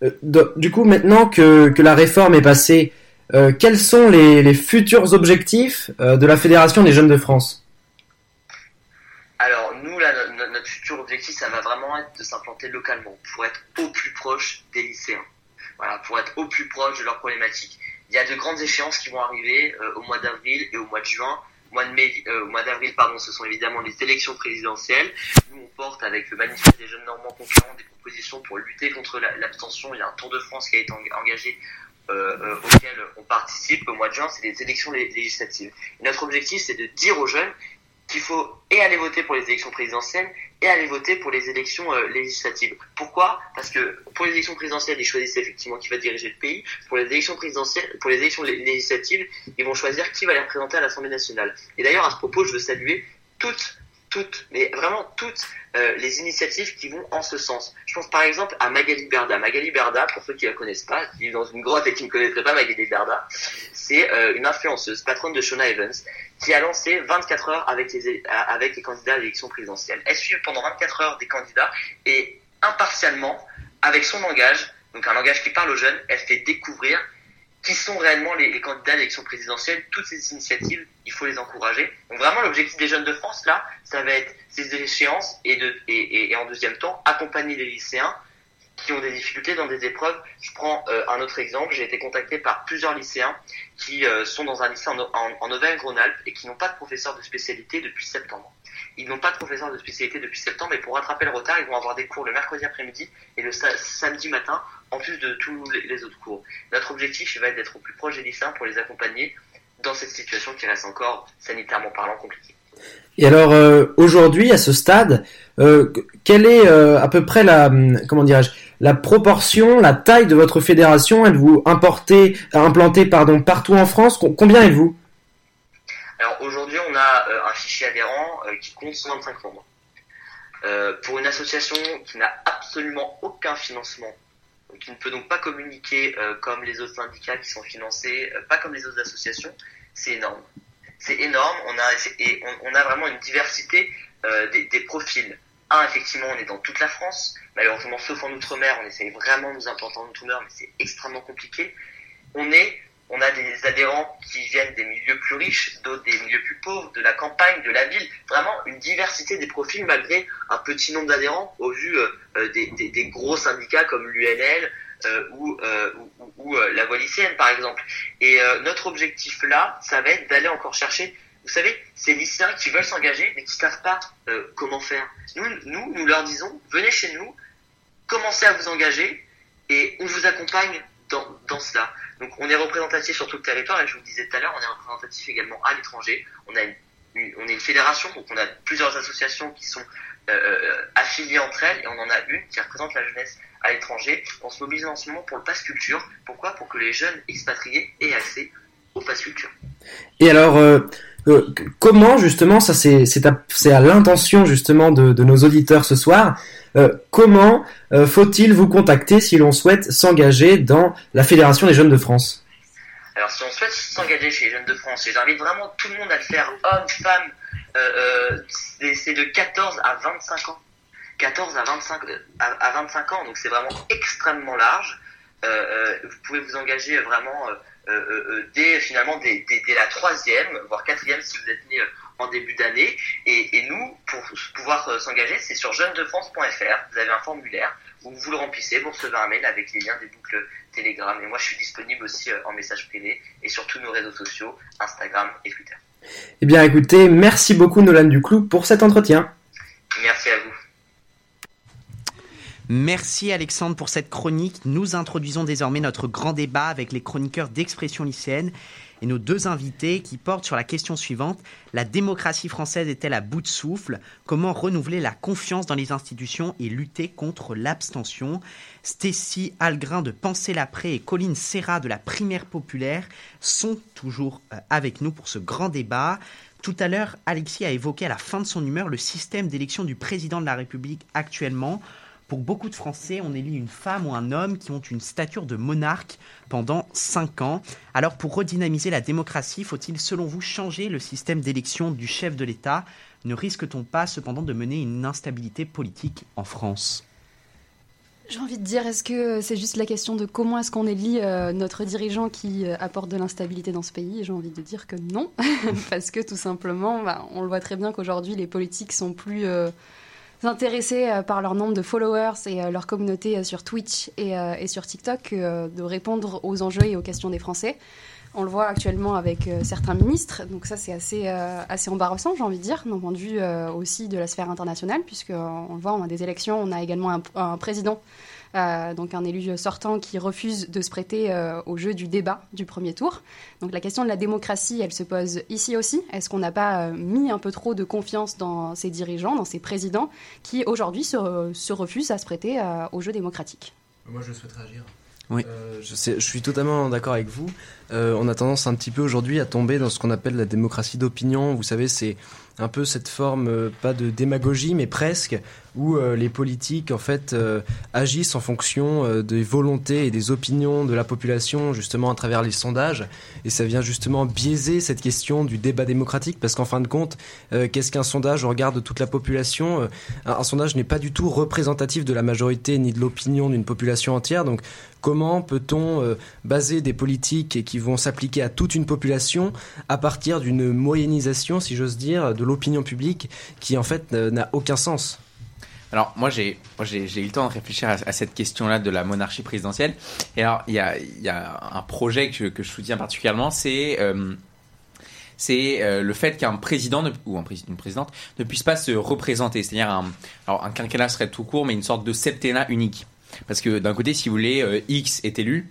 du coup, maintenant que, la réforme est passée, quels sont les futurs objectifs de la Fédération des jeunes de France alors nous, là, futur objectif, ça va vraiment être de s'implanter localement pour être au plus proche des lycéens. Voilà, pour être au plus proche de leurs problématiques. Il y a de grandes échéances qui vont arriver euh, au mois d'avril et au mois de juin. Au mois de mai, euh, mois d'avril, pardon, ce sont évidemment les élections présidentielles. Nous, on porte avec le manifeste des jeunes Normands concurrents des propositions pour lutter contre l'abstention. Il y a un Tour de France qui a été engagé euh, auquel on participe au mois de juin, c'est les élections législatives. Notre objectif, c'est de dire aux jeunes qu'il faut et aller voter pour les élections présidentielles et aller voter pour les élections euh, législatives. Pourquoi? Parce que pour les élections présidentielles, ils choisissent effectivement qui va diriger le pays. Pour les élections présidentielles, pour les élections législatives, ils vont choisir qui va les représenter à l'Assemblée nationale. Et d'ailleurs, à ce propos, je veux saluer toutes toutes, mais vraiment toutes euh, les initiatives qui vont en ce sens. Je pense par exemple à Magali Berda. Magali Berda, pour ceux qui la connaissent pas, qui vivent dans une grotte et qui ne connaîtraient pas Magali Berda, c'est euh, une influenceuse, patronne de Shona Evans, qui a lancé 24 heures avec les, candidats à l'élection présidentielle. Elle suit pendant 24 heures des candidats et impartialement, avec son langage, donc un langage qui parle aux jeunes, elle fait découvrir qui sont réellement les, candidats à l'élection présidentielle. Toutes ces initiatives, il faut les encourager. Donc vraiment, l'objectif des jeunes de France, là, ça va être ces échéances et, en deuxième temps, accompagner les lycéens qui ont des difficultés dans des épreuves. Je prends euh, un autre exemple. J'ai été contacté par plusieurs lycéens qui euh, sont dans un lycée en, en, Auvergne-Rhône-Alpes et qui n'ont pas de professeur de spécialité depuis septembre. Ils n'ont pas de professeur de spécialité depuis septembre et pour rattraper le retard, ils vont avoir des cours le mercredi après-midi et le samedi matin en plus de tous les, autres cours. Notre objectif va être d'être au plus proche des lycéens pour les accompagner dans cette situation qui reste encore sanitairement parlant compliquée. Et alors euh, aujourd'hui, à ce stade, euh, quelle est euh, à peu près la hum, comment dirais-je la proportion, la taille de votre fédération Êtes-vous importé, implanté pardon partout en France? Combien êtes-vous? Alors aujourd'hui, on a un fichier adhérent qui compte 125 membres. pour une association qui n'a absolument aucun financement, qui ne peut donc pas communiquer comme les autres syndicats qui sont financés, pas comme les autres associations, c'est énorme c'est énorme. On a, et on, a vraiment une diversité euh, des, profils. Un, effectivement, on est dans toute la France. Malheureusement, sauf en Outre-mer, on essaye vraiment de nous implanter en Outre-mer, mais c'est extrêmement compliqué. On est, on a des adhérents qui viennent des milieux plus riches, d'autres des milieux plus pauvres, de la campagne, de la ville. Vraiment une diversité des profils malgré un petit nombre d'adhérents au vu euh, euh, des, gros syndicats comme l'UNL, euh, ou, ou, la voie lycéenne par exemple. Et notre objectif là, ça va être d'aller encore chercher vous savez, ces lycéens qui veulent s'engager mais qui savent pas comment faire. Nous, nous, nous leur disons, venez chez nous, commencez à vous engager et on vous accompagne dans, dans cela. Donc on est représentatif sur tout le territoire et je vous le disais tout à l'heure, on est représentatif également à l'étranger. On a une, on est une fédération, donc on a plusieurs associations qui sont euh, affiliées entre elles et on en a une qui représente la jeunesse à l'étranger. On se mobilise en ce moment pour le pass culture. Pourquoi? Pour que les jeunes expatriés aient accès au pass culture. Et alors, euh, euh, comment justement, ça c'est à, à l'intention justement de, nos auditeurs ce soir, euh, comment faut-il vous contacter si l'on souhaite s'engager dans la Fédération des jeunes de France? Alors si on souhaite s'engager chez les jeunes de France, et j'invite vraiment tout le monde à le faire, hommes, femmes, c'est de 14 à 25 ans. 14 à 25, à, 25 ans, donc c'est vraiment extrêmement large. Euh, euh, vous pouvez vous engager vraiment euh, dès finalement dès, la troisième, voire quatrième si vous êtes né en début d'année. Et, et, nous, pour pouvoir s'engager, c'est sur jeunedefrance.fr. Vous avez un formulaire où vous le remplissez, vous recevez un mail avec les liens des boucles Telegram. Et moi, je suis disponible aussi en message privé et sur tous nos réseaux sociaux, Instagram et Twitter. Eh bien, écoutez, merci beaucoup Nolan Duclou pour cet entretien. Merci à vous. Merci Alexandre pour cette chronique. Nous introduisons désormais notre grand débat avec les chroniqueurs d'expression lycéenne et nos deux invités qui portent sur la question suivante. La démocratie française est-elle à bout de souffle? Comment renouveler la confiance dans les institutions et lutter contre l'abstention? Stécie Algrin de Penser l'après et Colline Serra de la Primaire populaire sont toujours euh, avec nous pour ce grand débat. Tout à l'heure, Alexis a évoqué à la fin de son humeur le système d'élection du président de la République actuellement. Pour beaucoup de Français, on élit une femme ou un homme qui ont une stature de monarque pendant 5 ans. Alors pour redynamiser la démocratie, faut-il selon vous changer le système d'élection du chef de l'État? Ne risque-t-on pas cependant de mener une instabilité politique en France? J'ai envie de dire, est-ce que c'est juste la question de comment est-ce qu'on élit euh, notre dirigeant qui euh, apporte de l'instabilité dans ce pays? J'ai envie de dire que non, parce que tout simplement, bah, on le voit très bien qu'aujourd'hui, les politiques sont plus euh, intéressés euh, par leur nombre de followers et euh, leur communauté euh, sur Twitch et, sur TikTok de répondre aux enjeux et aux questions des Français. On le voit actuellement avec certains ministres, donc ça c'est assez, assez embarrassant, j'ai envie de dire, d'un point de vue aussi de la sphère internationale, puisqu'on le voit, on a des élections, on a également un président euh, donc un élu sortant qui refuse de se prêter euh, au jeu du débat du premier tour. Donc la question de la démocratie, elle se pose ici aussi. Est-ce qu'on n'a pas euh, mis un peu trop de confiance dans ces dirigeants, dans ces présidents, qui aujourd'hui se, se, refusent à se prêter au jeu démocratique? Moi, je souhaite réagir. Oui. je, sais, je, suis totalement d'accord avec vous. on a tendance un petit peu aujourd'hui à tomber dans ce qu'on appelle la démocratie d'opinion. Vous savez, c'est un peu cette forme, pas de démagogie, mais presque, où euh, les politiques en fait euh, agissent en fonction euh, des volontés et des opinions de la population justement à travers les sondages. Et ça vient justement biaiser cette question du débat démocratique parce qu'en fin de compte qu'est-ce qu'un sondage au regard de toute la population un, sondage n'est pas du tout représentatif de la majorité ni de l'opinion d'une population entière. Donc comment peut-on baser des politiques qui vont s'appliquer à toute une population à partir d'une moyennisation si j'ose dire de l'opinion publique qui en fait n'a aucun sens? Alors moi j'ai eu le temps de réfléchir à, cette question-là de la monarchie présidentielle. Et alors il y a un projet que je, soutiens particulièrement, c'est euh, euh, le fait qu'un président ou une présidente ne puisse pas se représenter. C'est-à-dire un un quinquennat serait tout court, mais une sorte de septennat unique. Parce que d'un côté, si vous voulez, euh, X est élu.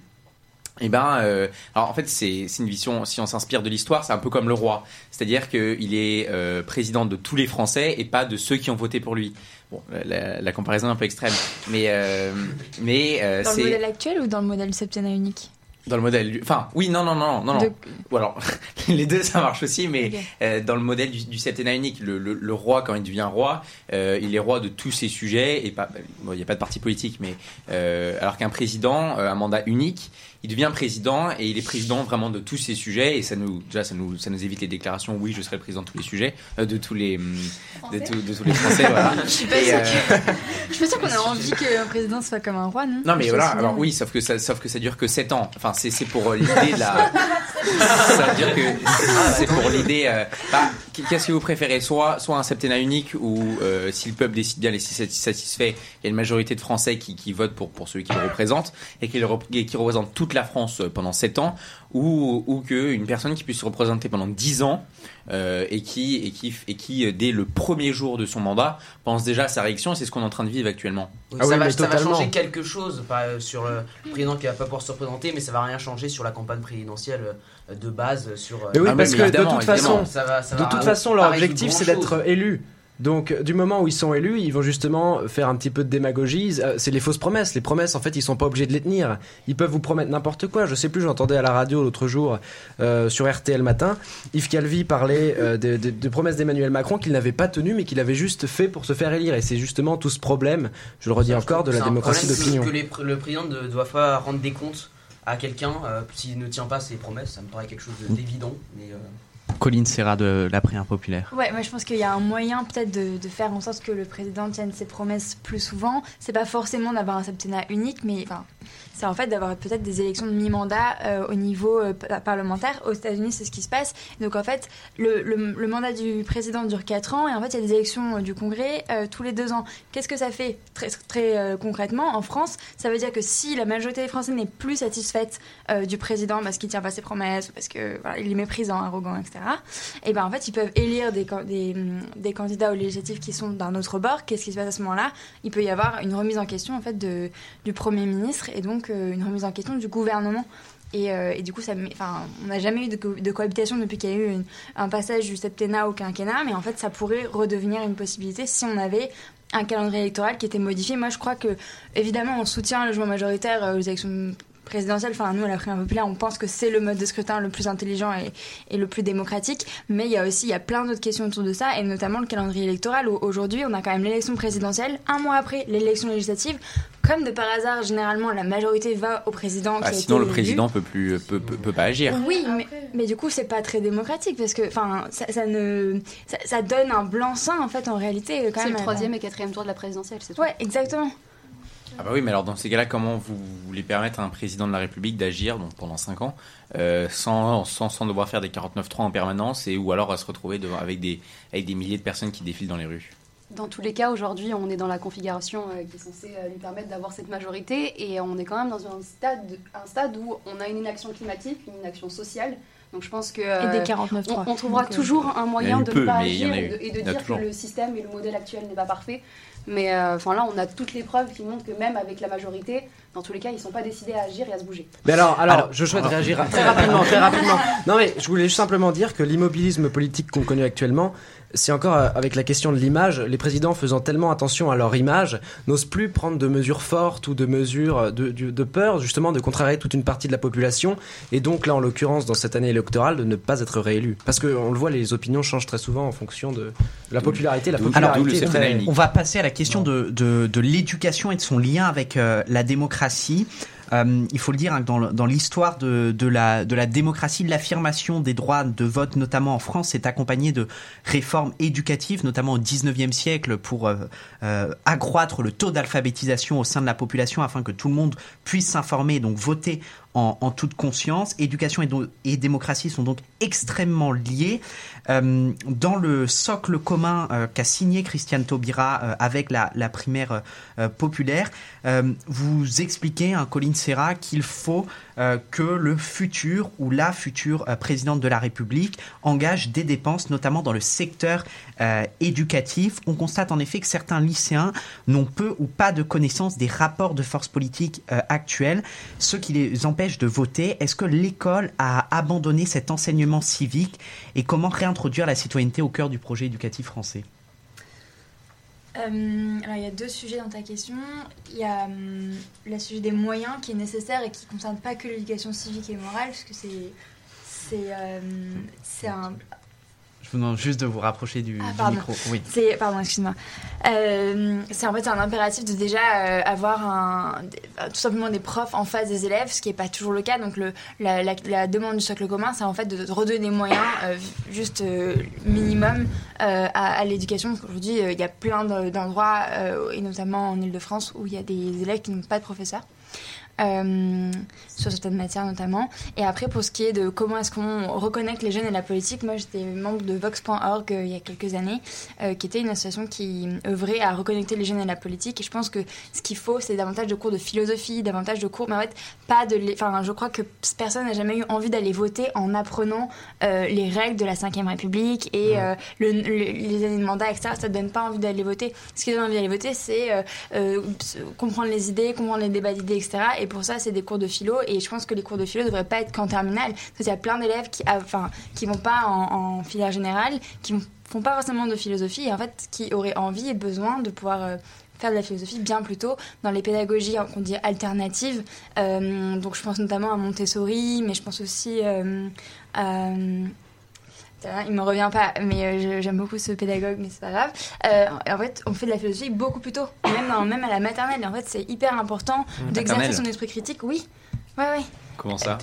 Et ben, euh, alors en fait, c'est une vision. Si on s'inspire de l'histoire, c'est un peu comme le roi, c'est-à-dire qu'il est euh, président de tous les Français et pas de ceux qui ont voté pour lui. Bon, la, la comparaison est un peu extrême, mais euh, mais Dans le modèle actuel ou dans le modèle septennat unique? Dans le modèle. du- Enfin, oui, non, non, non, non, non. De- Ou alors, les deux, ça marche aussi, mais euh, dans le modèle du, du septennat unique, le, le- le roi, quand il devient roi, euh, il est roi de tous ses sujets, et pas, bon, il n'y a pas de parti politique, mais euh, alors qu'un président, un mandat unique, il devient président et il est président vraiment de tous ses sujets, et ça nous, déjà, ça nous, ça nous évite les déclarations, oui, je serai le président de tous les sujets, euh, de tous les, hum, de, tout- de tous les Français, voilà. Je suis pas sûre euh, qu'on a envie qu'un président soit comme un roi, non? Non mais Je voilà, alors oui, sauf que ça, sauf que ça dure que 7 ans. Enfin, c'est c'est pour euh, l'idée de la. ça veut dire que c'est pour l'idée. euh, bah, Qu'est-ce que vous préférez? Soit, soit un septennat unique où euh, si le peuple décide bien c'est satisfait, il y a une majorité de Français qui, qui votent pour pour celui qui le représente et qui, le qui représente toute la France euh, pendant 7 ans, ou ou que une personne qui puisse se représenter pendant 10 ans euh, et qui et qui et qui euh, dès le premier jour de son mandat pense déjà à sa réélection. Et c'est ce qu'on est en train de vivre actuellement. Ah ça, oui, va, ça changer quelque chose pas, euh, sur le président qui va pas pouvoir se représenter, mais ça va rien changer sur la campagne présidentielle euh, de base. Sur, euh, Mais oui, Ah, parce mais que de toute façon, évidemment. ça va, ça de va toute façon, leur objectif, c'est d'être élus. Donc, du moment où ils sont élus, ils vont justement faire un petit peu de démagogie. Euh, C'est les fausses promesses. Les promesses, en fait, ils sont pas obligés de les tenir. Ils peuvent vous promettre n'importe quoi. Je sais plus, j'entendais à la radio l'autre jour euh, sur RTL matin, Yves Calvi parlait euh, de, de- de promesses d'Emmanuel Macron qu'il n'avait pas tenues, mais qu'il avait juste fait pour se faire élire. Et c'est justement tout ce problème, je le redis je encore, de la démocratie d'opinion. Que, les le président ne doit pas rendre des comptes à quelqu'un euh, s'il ne tient pas ses promesses. Ça me paraît quelque chose de- d'évident. Mais Colline Serra de la prière populaire. Ouais, moi je pense qu'il y a un moyen peut-être de, faire en sorte que le président tienne ses promesses plus souvent. C'est pas forcément d'avoir un septennat unique, mais enfin, c'est en fait d'avoir peut-être des élections de mi-mandat euh, au niveau euh, pa- parlementaire. Aux États-Unis, c'est ce qui se passe. Donc en fait, le, mandat du président dure 4 ans et en fait, il y a des élections euh, du Congrès tous les 2 ans. Qu'est-ce que ça fait très, concrètement en France? Ça veut dire que si la majorité des Français n'est plus satisfaite du président parce qu'il tient pas ses promesses, parce que voilà, il est méprisant, arrogant, etc. Et ben en fait, ils peuvent élire des, des, candidats aux législatives qui sont d'un autre bord. Qu'est-ce qui se passe à ce moment-là? Il peut y avoir une remise en question en fait de, du premier ministre et donc euh, une remise en question du gouvernement. Et, euh, et du coup, ça, enfin, on n'a jamais eu de, co- de cohabitation depuis qu'il y a eu un passage du septennat au quinquennat, mais en fait, ça pourrait redevenir une possibilité si on avait un calendrier électoral qui était modifié. Moi, je crois que, évidemment, on soutient le jugement majoritaire euh, aux élections présidentielles. Enfin, nous, à la primaire populaire, on pense que c'est le mode de scrutin le plus intelligent et, et le plus démocratique. Mais il y a aussi il y a plein d'autres questions autour de ça, et notamment le calendrier électoral, où aujourd'hui, on a quand même l'élection présidentielle, un mois après l'élection législative. Comme de par hasard, généralement, la majorité va au président Ah, qui a sinon, été le élu. président peut plus peut, peut, peut pas agir. Oui, mais, mais du coup, c'est pas très démocratique parce que, enfin, ça, ça ne, ça, ça donne un blanc-seing en fait en réalité quand C'est le troisième et quatrième tour de la présidentielle, c'est tout. Ouais, exactement. Ah bah oui, mais alors dans ces cas-là, comment vous voulez permettre à un président de la République d'agir donc pendant 5 ans euh, sans, sans, sans devoir faire des 49.3 en permanence et ou alors à se retrouver devant, avec, des, avec des milliers de personnes qui défilent dans les rues? Dans tous les cas, aujourd'hui, on est dans la configuration euh, qui est censée euh, lui permettre d'avoir cette majorité et on est quand même dans un stade, un stade où on a une inaction climatique, une inaction sociale. Donc je pense que Et des 49.3. on, on trouvera toujours un moyen de peu, ne pas agir et de, et dire que le système et le modèle actuel n'est pas parfait. Mais euh, enfin là, on a toutes les preuves qui montrent que même avec la majorité, dans tous les cas, ils ne sont pas décidés à agir et à se bouger. Mais alors, alors, Alors- je souhaite réagir très rapidement, très rapidement. Non mais je voulais juste simplement dire que l'immobilisme politique qu'on connaît actuellement, c'est encore euh, avec la question de l'image. Les présidents faisant tellement attention à leur image n'osent plus prendre de mesures fortes ou de mesures de, de, de peur justement de contrarier toute une partie de la population. Et donc là, en l'occurrence, dans cette année électorale, de ne pas être réélu. Parce que on le voit, les opinions changent très souvent en fonction de la popularité. La popularité unique. On va passer à la question de, de, de l'éducation et de son lien avec euh, la démocratie. Euh, il faut le dire, hein, dans, l'histoire de, la, démocratie, l'affirmation des droits de vote, notamment en France, s'est accompagnée de réformes éducatives, notamment au 19e siècle, pour euh, euh, accroître le taux d'alphabétisation au sein de la population afin que tout le monde puisse s'informer et donc voter en, toute conscience. Éducation et, démocratie sont donc extrêmement liés. Euh, dans le socle commun euh, qu'a signé Christiane Taubira euh, avec la, primaire populaire, vous expliquez, hein, Colline Serra, qu'il faut euh, que le futur ou la future euh, présidente de la République engage des dépenses, notamment dans le secteur euh, éducatif. On constate en effet que certains lycéens n'ont peu ou pas de connaissance des rapports de force politique actuels, ce qui les empêche de voter. Est-ce que l'école a abandonné cet enseignement civique et comment réintroduire la citoyenneté au cœur du projet éducatif français? Euh, alors, il y a deux sujets dans ta question. Il y a hum, le sujet des moyens qui est nécessaire et qui ne concerne pas que l'éducation civique et morale, parce que c'est. C'est c'est un, Je vous demande juste de vous rapprocher du, Ah, du micro. Oui. C'est pardon, excuse-moi. Euh, c'est en fait un impératif de déjà euh, avoir un, euh, tout simplement des profs en face des élèves, ce qui n'est pas toujours le cas. Donc le, la, la- la demande du socle commun, c'est en fait de, redonner moyens euh, juste minimum à, à l'éducation. Parce qu'aujourd'hui, il y a plein de- d'endroits, et notamment en Ile-de-France, où il y a des élèves qui n'ont pas de professeurs. Euh, sur certaines matières notamment. Et après, pour ce qui est de comment est-ce qu'on reconnecte les jeunes et la politique, moi j'étais membre de Vox.org euh, il y a quelques années, euh, qui était une association qui œuvrait à reconnecter les jeunes et la politique. Et je pense que ce qu'il faut, c'est davantage de cours de philosophie, davantage de cours, mais en fait, pas de. Enfin, je crois que personne n'a jamais eu envie d'aller voter en apprenant les règles de la Ve République et le- le- les années de mandat, etc. Ça ne donne pas envie d'aller voter. Ce qui donne envie d'aller voter, c'est comprendre les idées, comprendre les débats d'idées, etc. Et pour ça, c'est des cours de philo. Et je pense que les cours de philo ne devraient pas être qu'en terminale. Parce qu'il y a plein d'élèves qui, enfin, qui vont pas en, filière générale, qui ne font pas forcément de philosophie et en fait qui auraient envie et besoin de pouvoir. euh, faire de la philosophie bien plus tôt dans les pédagogies hein, qu'on dit alternatives. Euh, donc je pense notamment à Montessori, mais je pense aussi euh, à... Il me revient pas, mais euh, j'aime beaucoup ce pédagogue, mais c'est pas grave. Euh, en fait, on fait de la philosophie beaucoup plus tôt, même, même à la maternelle. En fait, c'est hyper important d'exercer Maternelle. son esprit critique, oui. Ouais, ouais. Comment ça.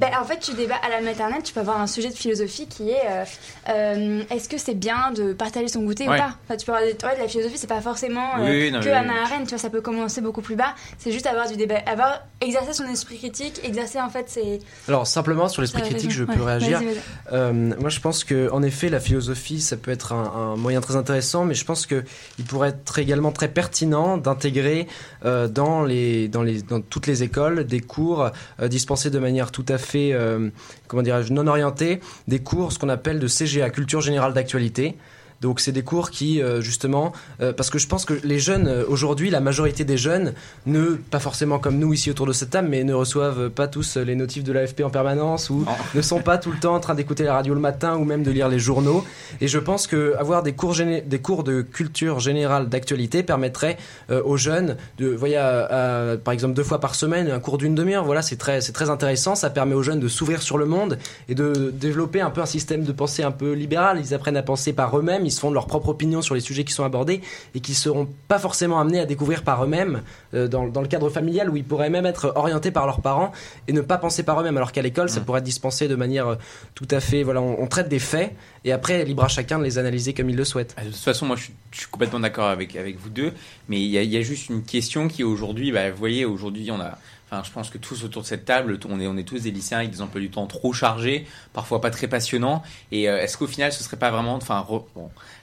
Ben, en fait, tu débats à la maternelle, tu peux avoir un sujet de philosophie qui est euh, euh, est-ce que c'est bien de partager son goûter Ouais. ou pas enfin, Tu peux avoir des, ouais, de la philosophie, c'est pas forcément euh, Oui, oui, non, que mais- Anna Arendt, tu vois, ça peut commencer beaucoup plus bas. C'est juste avoir du débat, avoir exercer son esprit critique, exercer en fait ses. Alors simplement sur l'esprit critique, je peux Ouais, réagir. vas-y, vas-y. Euh, moi, je pense que, en effet, la philosophie, ça peut être un, un moyen très intéressant, mais je pense que il pourrait être également très pertinent d'intégrer euh, dans les, dans les, dans toutes les écoles des cours euh, de manière tout à fait, euh, comment dirais-je, non orientée, des cours ce qu'on appelle de CGA, culture générale d'actualité. Donc c'est des cours qui euh, justement euh, parce que je pense que les jeunes euh, aujourd'hui la majorité des jeunes ne pas forcément comme nous ici autour de cette table mais ne reçoivent pas tous les notifs de l'AFP en permanence ou Non. ne sont pas tout le temps en train d'écouter la radio le matin ou même de lire les journaux. Et je pense que avoir des cours des cours de culture générale d'actualité permettrait aux jeunes de voyez à- à- par exemple deux fois par semaine un cours d'une demi-heure. Voilà c'est très c'est très intéressant. Ça permet aux jeunes de s'ouvrir sur le monde et de développer un peu un système de pensée un peu libéral. Ils apprennent à penser par eux-mêmes ils se font de leur propre opinion sur les sujets qui sont abordés et qui seront pas forcément amenés à découvrir par eux-mêmes euh, dans, dans le cadre familial où ils pourraient même être orientés par leurs parents et ne pas penser par eux-mêmes. Alors qu'à l'école ça pourrait être dispensé de manière euh, tout à fait voilà on, on traite des faits et après libre à chacun de les analyser comme il le souhaite. Ah, De toute façon, moi, je suis, je suis complètement d'accord avec, avec vous deux, mais il y a, il y a juste une question qui aujourd'hui, bah, vous voyez, aujourd'hui, on a, enfin, je pense que tous autour de cette table, on est, tous des lycéens avec des emplois du temps trop chargés, parfois pas très passionnants, et euh, est-ce qu'au final, ce serait pas vraiment, enfin,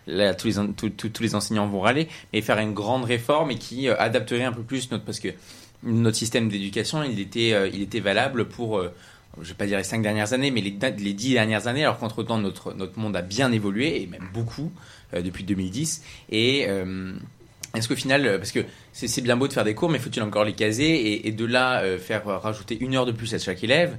là, tous les, enseignants vont râler, mais faire une grande réforme et qui euh, adapterait un peu plus notre, parce que notre système d'éducation, il était, euh, valable pour, je vais pas dire les cinq dernières années, mais les, les dix dernières années, alors qu'entre-temps, notre, notre monde a bien évolué, et même beaucoup, depuis 2010. Et est-ce qu'au final, euh, parce que c'est bien beau de faire des cours, mais faut-il encore les caser et, de là euh, faire rajouter une heure de plus à chaque élève,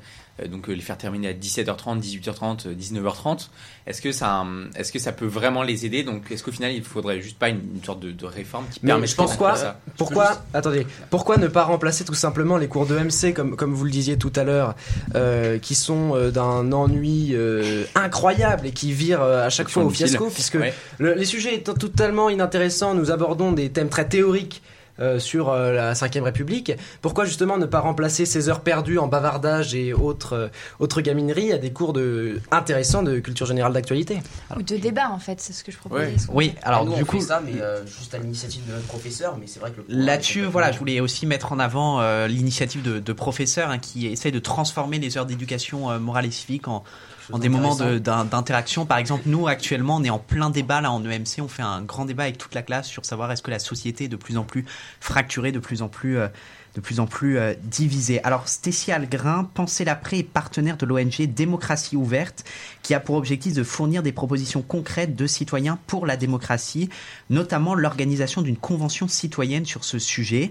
donc euh, les faire terminer à 17h30, 18h30, euh, 19h30 Est-ce que ça, hum, est-ce que ça peut vraiment les aider? Donc, est-ce qu'au final, il faudrait juste pas une, une sorte de, de réforme qui Mais permette je pense quoi? ça? Pourquoi Attendez, pourquoi ne pas remplacer tout simplement les cours de MC comme comme vous le disiez tout à l'heure, euh, qui sont euh, d'un ennui euh, incroyable et qui virent euh, à chaque fois au fiasco, puisque Ouais. le- les sujets étant totalement inintéressants, nous abordons des thèmes très théoriques. Euh, sur euh, la Ve République. Pourquoi justement ne pas remplacer ces heures perdues en bavardage et autres, euh, autres gamineries à des cours de, intéressants de culture générale d'actualité? Ou de débat, en fait, c'est ce que je proposais. Ouais. Oui, alors Nous, on du fait coup, ça, mais euh, juste à l'initiative de notre professeur, mais c'est vrai que Là-dessus, voilà, je voulais aussi mettre en avant euh, l'initiative de, de professeurs hein, qui essayent de transformer les heures d'éducation euh, morale et civique en, en des moments de- d'interaction. Par exemple, nous, actuellement, on est en plein débat là en EMC. On fait un grand débat avec toute la classe sur savoir est-ce que la société est de plus en plus fracturée, de plus en plus, euh, de plus, en plus euh. Alors, Stécie Algrin, Pensez l'après, est partenaire de l'ONG Démocratie ouverte, qui a pour objectif de fournir des propositions concrètes de citoyens pour la démocratie, notamment l'organisation d'une convention citoyenne sur ce sujet.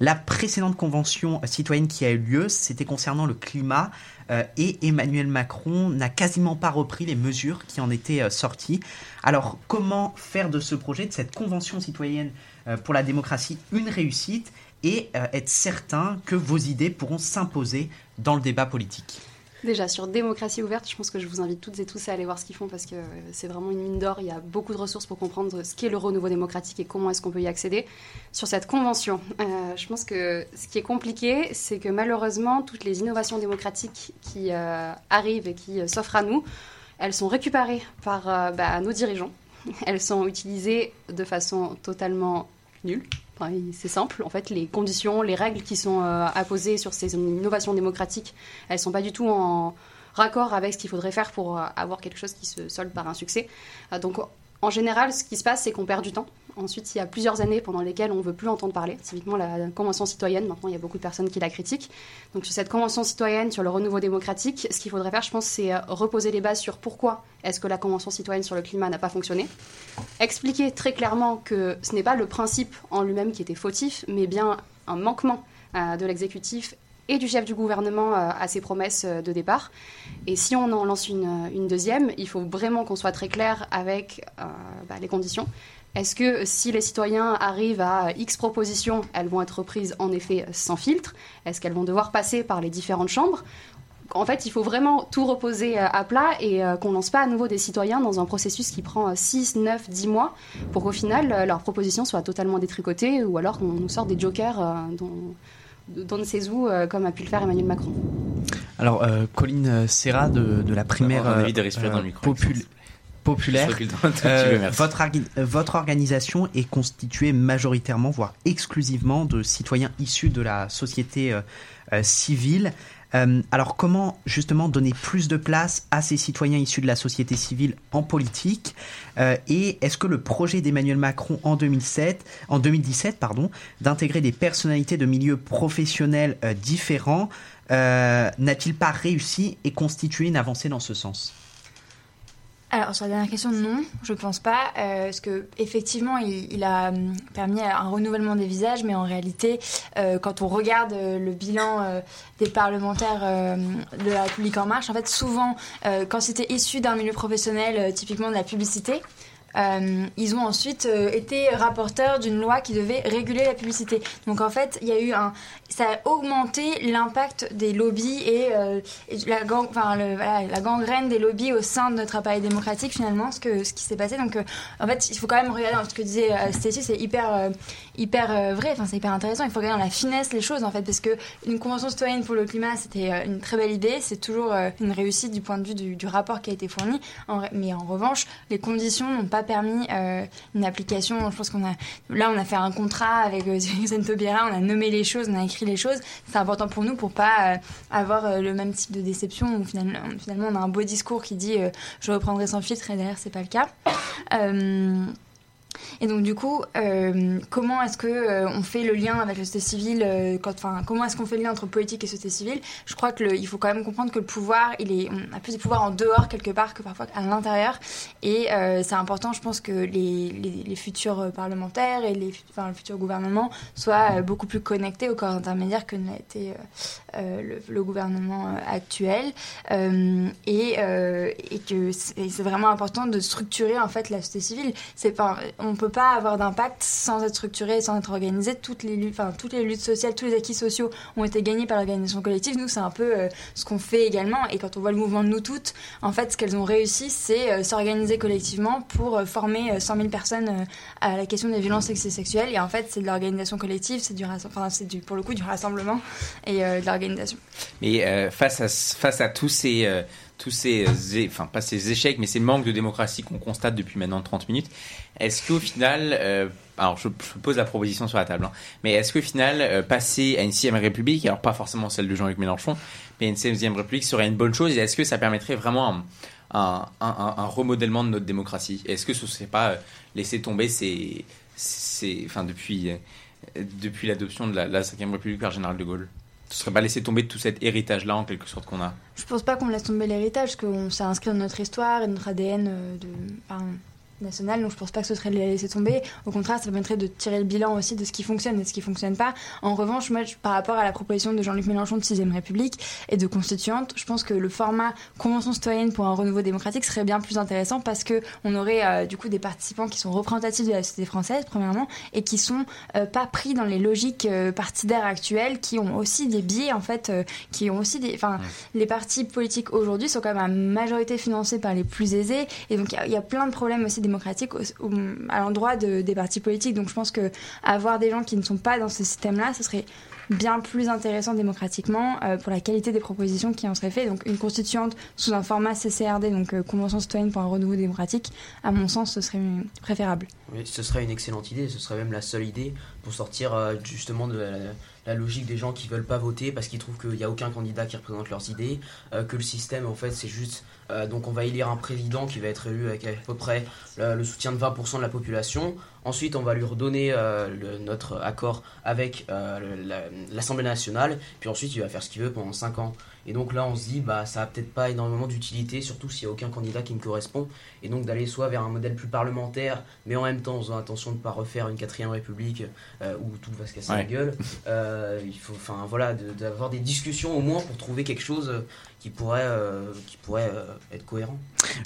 La précédente convention citoyenne qui a eu lieu, c'était concernant le climat. Euh, et Emmanuel Macron n'a quasiment pas repris les mesures qui en étaient euh, sorties. Alors, comment faire de ce projet, de cette convention citoyenne euh, pour la démocratie, une réussite? Et euh, être certain que vos idées pourront s'imposer dans le débat politique Déjà, sur démocratie ouverte, je pense que je vous invite toutes et tous à aller voir ce qu'ils font parce que c'est vraiment une mine d'or. Il y a beaucoup de ressources pour comprendre ce qu'est le renouveau démocratique et comment est-ce qu'on peut y accéder. Sur cette convention, euh, je pense que ce qui est compliqué, c'est que malheureusement, toutes les innovations démocratiques qui euh, arrivent et qui s'offrent à nous, elles sont récupérées par bah, nos dirigeants. Elles sont utilisées de façon totalement nulle. C'est simple, en fait, les conditions, les règles qui sont euh, apposées sur ces innovations démocratiques, elles sont pas du tout en raccord avec ce qu'il faudrait faire pour euh, avoir quelque chose qui se solde par un succès. Euh, donc, en général, ce qui se passe, c'est qu'on perd du temps. Ensuite, il y a plusieurs années pendant lesquelles on ne veut plus entendre parler. Typiquement, la Convention citoyenne, maintenant, il y a beaucoup de personnes qui la critiquent. Donc, sur cette Convention citoyenne, sur le renouveau démocratique, ce qu'il faudrait faire, je pense, c'est euh, reposer les bases sur pourquoi est-ce que la Convention citoyenne sur le climat n'a pas fonctionné. Expliquer très clairement que ce n'est pas le principe en lui-même qui était fautif, mais bien un manquement euh, de l'exécutif et du chef du gouvernement euh, à ses promesses de départ. Et si on en lance une, deuxième, il faut vraiment qu'on soit très clair avec bah, les conditions. Est-ce que si les citoyens arrivent à X propositions, elles vont être prises en effet sans filtre? Est-ce qu'elles vont devoir passer par les différentes chambres? En fait, il faut vraiment tout reposer euh, à plat et euh, qu'on lance pas à nouveau des citoyens dans un processus qui prend euh, 6, 9, 10 mois pour qu'au final, euh, leurs propositions soient totalement détricotées ou alors qu'on nous sorte des jokers dont, d'on ne sait où, euh, comme a pu le faire Emmanuel Macron. Alors, euh, Colline Serra de, de la primaire euh, évite populaire. Euh, votre, euh, votre organisation est constituée majoritairement, voire exclusivement, de citoyens issus de la société euh, euh, civile. Euh, alors comment justement donner plus de place à ces citoyens issus de la société civile en politique Euh, Et est-ce que le projet d'Emmanuel Macron en 2007, en 2017, pardon, d'intégrer des personnalités de milieux professionnels euh, différents euh, n'a-t-il pas réussi et constitué une avancée dans ce sens? Alors sur la dernière question, non, je ne pense pas, euh, parce que effectivement, il, a hum, permis un renouvellement des visages, mais en réalité, euh, quand on regarde euh, le bilan des parlementaires de la République en marche, en fait, souvent, quand c'était issu d'un milieu professionnel, typiquement de la publicité. ils ont ensuite été rapporteurs d'une loi qui devait réguler la publicité. Donc en fait, il y a eu un, ça a augmenté l'impact des lobbies et, euh, la, gang, enfin, la gangrène des lobbies au sein de notre appareil démocratique finalement, ce, que, ce qui s'est passé. Donc euh, en fait, il faut quand même regarder ce que disait euh, c'est hyper, euh, hyper vrai, enfin, c'est hyper intéressant. Il faut regarder dans la finesse les choses en fait, parce que une convention citoyenne pour le climat, c'était une très belle idée, c'est toujours une réussite du point de vue du, rapport qui a été fourni. Mais en revanche, les conditions n'ont pas permis une application. Je pense qu'on a là, on a fait un contrat avec Suzanne Taubira, on a nommé les choses, on a écrit les choses. C'est important pour nous pour pas euh, avoir euh, le même type de déception où finalement, finalement on a un beau discours qui dit euh, je reprendrai sans filtre et derrière c'est pas le cas. Et donc du coup, euh, comment est-ce que euh, on fait le lien avec la société civile euh, comment est-ce qu'on fait le lien entre politique et société civile? Je crois que il faut quand même comprendre que le pouvoir, il est, on a plus de pouvoir en dehors quelque part que parfois à l'intérieur. Et euh, c'est important, je pense que les, futurs parlementaires et les, enfin, le futur gouvernement soient beaucoup plus connectés au corps intermédiaire que ne l'a été le, gouvernement actuel. Et, que c'est vraiment important de structurer en fait la société civile. C'est pas, on on peut pas avoir d'impact sans être structuré, sans être organisé. Toutes les luttes, sociales, tous les acquis sociaux ont été gagnés par l'organisation collective. Nous, c'est un peu euh, ce qu'on fait également. Et quand on voit le mouvement de nous toutes, en fait, ce qu'elles ont réussi, c'est euh, s'organiser collectivement pour euh, former 100 000 personnes à la question des violences sexuelles. Et en fait, c'est de l'organisation collective, c'est pour le coup du rassemblement et de l'organisation. Mais face à face à tous ces tous ces, enfin pas ces échecs, mais ces manques de démocratie qu'on constate depuis maintenant 30 minutes, est-ce qu'au final, euh, alors je, pose la proposition sur la table, hein, mais est-ce qu'au final, euh, passer à une sixième république, alors pas forcément celle de Jean-Luc Mélenchon, mais une sixième république serait une bonne chose, et est-ce que ça permettrait vraiment un, un, remodèlement de notre démocratie? Est-ce que ce serait pas euh, laisser tomber ces, enfin depuis, depuis l'adoption de la, la cinquième république par Général de Gaulle? Ce serait pas laisser tomber tout cet héritage-là, en quelque sorte, qu'on a Je pense pas qu'on laisse tomber l'héritage, parce que ça inscrit dans notre histoire et notre ADN de nationale, donc je pense pas que ce serait de les laisser tomber. Au contraire, ça permettrait de tirer le bilan aussi de ce qui fonctionne et de ce qui fonctionne pas. En revanche, moi, par rapport à la proposition de Jean-Luc Mélenchon de 6ème République et de constituante, je pense que le format Convention citoyenne pour un renouveau démocratique serait bien plus intéressant parce que on aurait euh, du coup des participants qui sont représentatifs de la société française, premièrement, et qui sont euh, pas pris dans les logiques euh, partidaires actuelles, qui ont aussi des biais, en fait, qui ont aussi des. Enfin, les partis politiques aujourd'hui sont quand même à majorité financés par les plus aisés, et donc il y, y, a plein de problèmes aussi démocratique à l'endroit de, des partis politiques. Donc je pense que avoir des gens qui ne sont pas dans ce système-là, ce serait bien plus intéressant démocratiquement euh, pour la qualité des propositions qui en seraient faites. Donc une constituante sous un format CCRD, donc euh, Convention citoyenne pour un renouveau démocratique, à mon sens, ce serait préférable. Ce serait une excellente idée, ce serait même la seule idée pour sortir euh, justement de la, logique des gens qui veulent pas voter parce qu'ils trouvent qu'il n'y a aucun candidat qui représente leurs idées, que le système en fait c'est juste donc on va élire un président qui va être élu avec à peu près le, soutien de 20% de la population. Ensuite, on va lui redonner euh, notre accord avec euh, l'Assemblée nationale. Puis ensuite, il va faire ce qu'il veut pendant 5 ans. Et donc là, on se dit, bah, ça a peut-être pas énormément d'utilité, surtout s'il n'y a aucun candidat qui me correspond. Et donc d'aller soit vers un modèle plus parlementaire, mais en même temps en faisant attention de ne pas refaire une quatrième république où tout va se casser la gueule. il faut, enfin voilà, d'avoir des discussions au moins pour trouver quelque chose qui pourrait, euh, qui pourrait euh, être cohérent.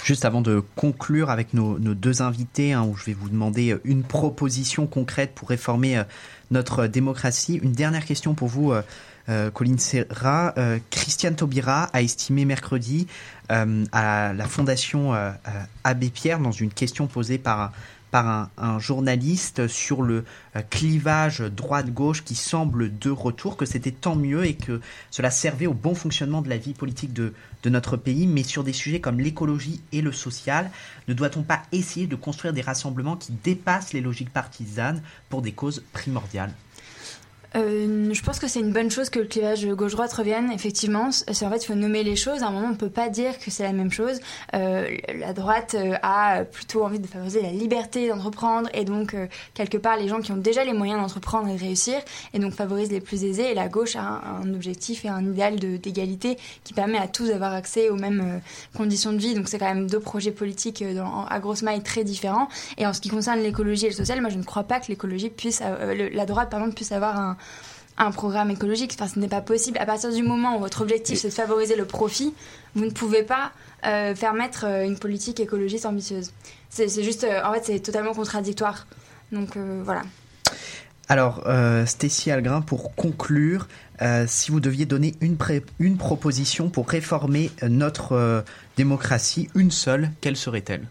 Juste avant de conclure avec nos, deux invités, hein, où je vais vous demander une proposition concrète pour réformer euh, notre démocratie, une dernière question pour vous. Colline Serra, Christiane Taubira a estimé mercredi à la Fondation Abbé Pierre, dans une question posée par un, journaliste sur le euh, clivage droite-gauche qui semble de retour, que c'était tant mieux et que cela servait au bon fonctionnement de la vie politique de, de notre pays, mais sur des sujets comme l'écologie et le social, ne doit-on pas essayer de construire des rassemblements qui dépassent les logiques partisanes pour des causes primordiales? Euh, je pense que c'est une bonne chose que le clivage gauche-droite revienne, effectivement. C'est en fait, il faut nommer les choses. À un moment, on ne peut pas dire que c'est la même chose. Euh, la droite euh, a plutôt envie de favoriser la liberté d'entreprendre et donc, euh, quelque part, les gens qui ont déjà les moyens d'entreprendre et de réussir et donc favorise les plus aisés. Et la gauche a un, objectif et un idéal d'égalité qui permet à tous d'avoir accès aux mêmes euh, conditions de vie. Donc, c'est quand même deux projets politiques à grosse maille très différents. Et en ce qui concerne l'écologie et le social, moi, je ne crois pas que l'écologie puisse, la droite, pardon, puisse avoir un un programme écologique. Enfin, ce n'est pas possible. À partir du moment où votre objectif c'est de favoriser le profit, vous ne pouvez pas euh, faire mettre euh, une politique écologiste ambitieuse. C'est juste, euh, en fait, c'est totalement contradictoire. Donc voilà. Alors, Stécie Algrin, pour conclure, si vous deviez donner une, une proposition pour réformer notre démocratie, une seule, quelle serait-elle?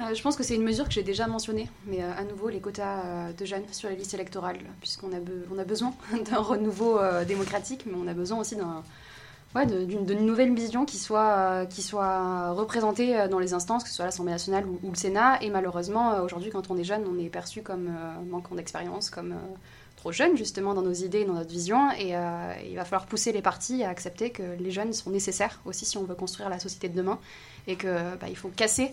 Euh, je pense que c'est une mesure que j'ai déjà mentionnée, mais euh, à nouveau les quotas euh, de jeunes sur les listes électorales, puisqu'on a, a besoin d'un renouveau démocratique, mais on a besoin aussi d'une nouvelle vision qui soit, représentée dans les instances, que ce soit l'Assemblée nationale ou, le Sénat. Et malheureusement, aujourd'hui, quand on est jeune, on est perçu comme manquant d'expérience, comme trop jeune justement dans nos idées, dans notre vision. Et il va falloir pousser les partis à accepter que les jeunes sont nécessaires aussi si on veut construire la société de demain, et que bah, il faut casser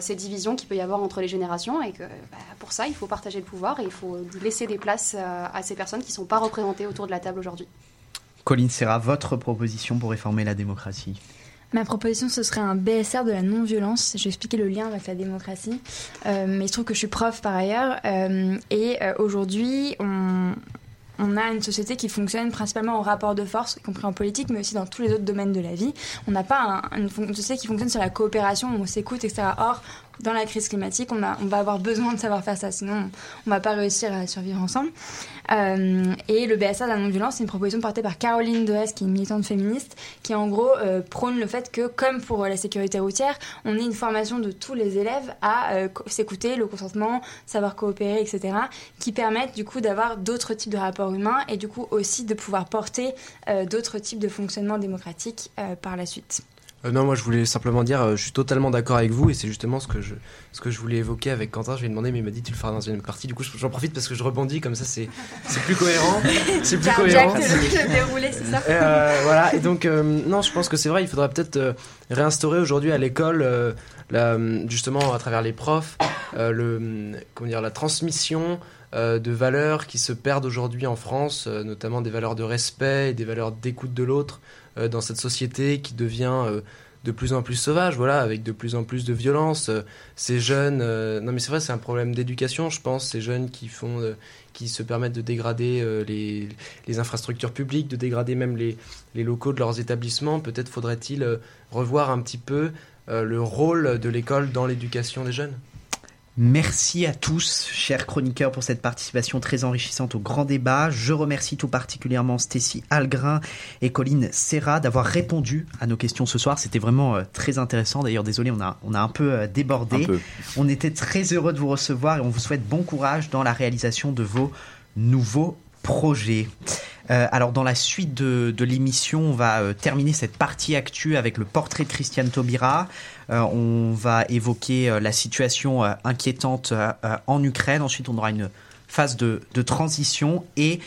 ces divisions qu'il peut y avoir entre les générations et que bah, pour ça, il faut partager le pouvoir et il faut laisser des places euh, à ces personnes qui ne sont pas représentées autour de la table aujourd'hui. Colline Serra, votre proposition pour réformer la démocratie? Ma proposition, ce serait un BSR de la non-violence. Je vais expliquer le lien avec la démocratie. Euh, mais il se trouve que je suis prof par ailleurs. Euh, et aujourd'hui, on, a une société qui fonctionne principalement au rapport de force, y compris en politique, mais aussi dans tous les autres domaines de la vie. On n'a pas une, société qui fonctionne sur la coopération, on s'écoute, etc. Or, dans la crise climatique, on, va avoir besoin de savoir faire ça, sinon on va pas réussir à survivre ensemble. Euh, et le BSA de la non-violence, c'est une proposition portée par Caroline Dehaes, qui est une militante féministe, qui en gros euh, prône le fait que, comme pour la sécurité routière, on ait une formation de tous les élèves à euh, s'écouter, le consentement, savoir coopérer, etc., qui permettent du coup d'avoir d'autres types de rapports humains et du coup aussi de pouvoir porter d'autres types de fonctionnement démocratique par la suite. Euh, non, moi je voulais simplement dire, euh, je suis totalement d'accord avec vous et c'est justement ce que je ce que je voulais évoquer avec Quentin. Je lui ai demandé, mais il m'a dit tu le feras dans une partie. Du coup, j'en profite parce que je rebondis comme ça, c'est c'est plus cohérent. c'est plus cohérent. c'est ça. Euh, voilà. Et donc non, je pense que c'est vrai. Il faudrait peut-être réinstaurer aujourd'hui à l'école, justement à travers les profs, le comment dire la transmission de valeurs qui se perdent aujourd'hui en France, notamment des valeurs de respect et des valeurs d'écoute de l'autre. Euh, dans cette société qui devient euh, de plus en plus sauvage, voilà, avec de plus en plus de violence. Euh, ces jeunes, non mais c'est vrai, c'est un problème d'éducation, je pense. Ces jeunes qui se permettent de dégrader les, infrastructures publiques, de dégrader même les, les locaux de leurs établissements. Peut-être faudrait-il revoir un petit peu le rôle de l'école dans l'éducation des jeunes. Merci à tous, chers chroniqueurs, pour cette participation très enrichissante au grand débat. Je remercie tout particulièrement Stécie Algrin et Colline Serra d'avoir répondu à nos questions ce soir. C'était vraiment euh, très intéressant. D'ailleurs, désolé, on a, on a un peu euh, débordé. On était très heureux de vous recevoir et on vous souhaite bon courage dans la réalisation de vos nouveaux projets. Euh, alors dans la suite de, l'émission, on va terminer cette partie actuelle avec le portrait de Christiane Taubira. Euh, on va évoquer euh, la situation euh, inquiétante en Ukraine. Ensuite, on aura une phase de, transition et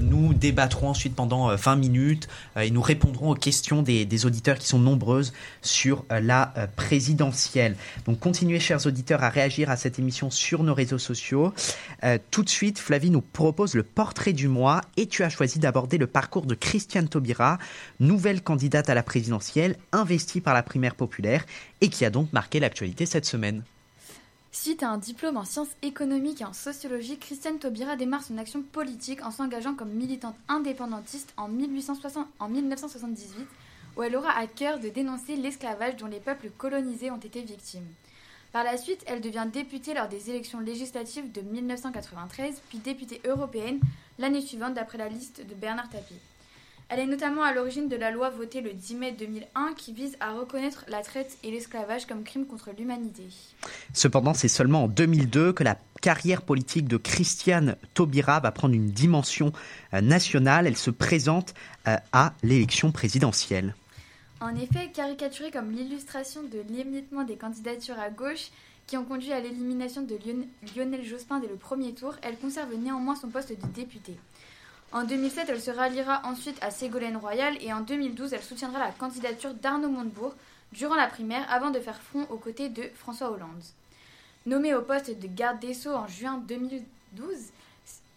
nous débattrons ensuite pendant 20 minutes et nous répondrons aux questions des, auditeurs qui sont nombreuses sur la présidentielle. Donc continuez chers auditeurs à réagir à cette émission sur nos réseaux sociaux. tout de suite, Flavie nous propose le portrait du mois et tu as choisi d'aborder le parcours de Christiane Taubira, nouvelle candidate à la présidentielle, investie par la primaire populaire et qui a donc marqué l'actualité cette semaine. Suite à un diplôme en sciences économiques et en sociologie, Christiane Taubira démarre son action politique en s'engageant comme militante indépendantiste en, 1860, en 1978, où elle aura à cœur de dénoncer l'esclavage dont les peuples colonisés ont été victimes. Par la suite, elle devient députée lors des élections législatives de 1993, puis députée européenne l'année suivante d'après la liste de Bernard Tapie. Elle est notamment à l'origine de la loi votée le 10 mai 2001 qui vise à reconnaître la traite et l'esclavage comme crime contre l'humanité. Cependant, c'est seulement en 2002 que la carrière politique de Christiane Taubira va prendre une dimension euh, nationale. Elle se présente euh, à l'élection présidentielle. En effet, caricaturée comme l'illustration de l'émiettement des candidatures à gauche qui ont conduit à l'élimination de Lionel Jospin dès le premier tour, elle conserve néanmoins son poste de députée. En 2007, elle se ralliera ensuite à Ségolène Royal et en 2012, elle soutiendra la candidature d'Arnaud Montebourg durant la primaire avant de faire front aux côtés de François Hollande. Nommée au poste de garde des Sceaux en juin 2012,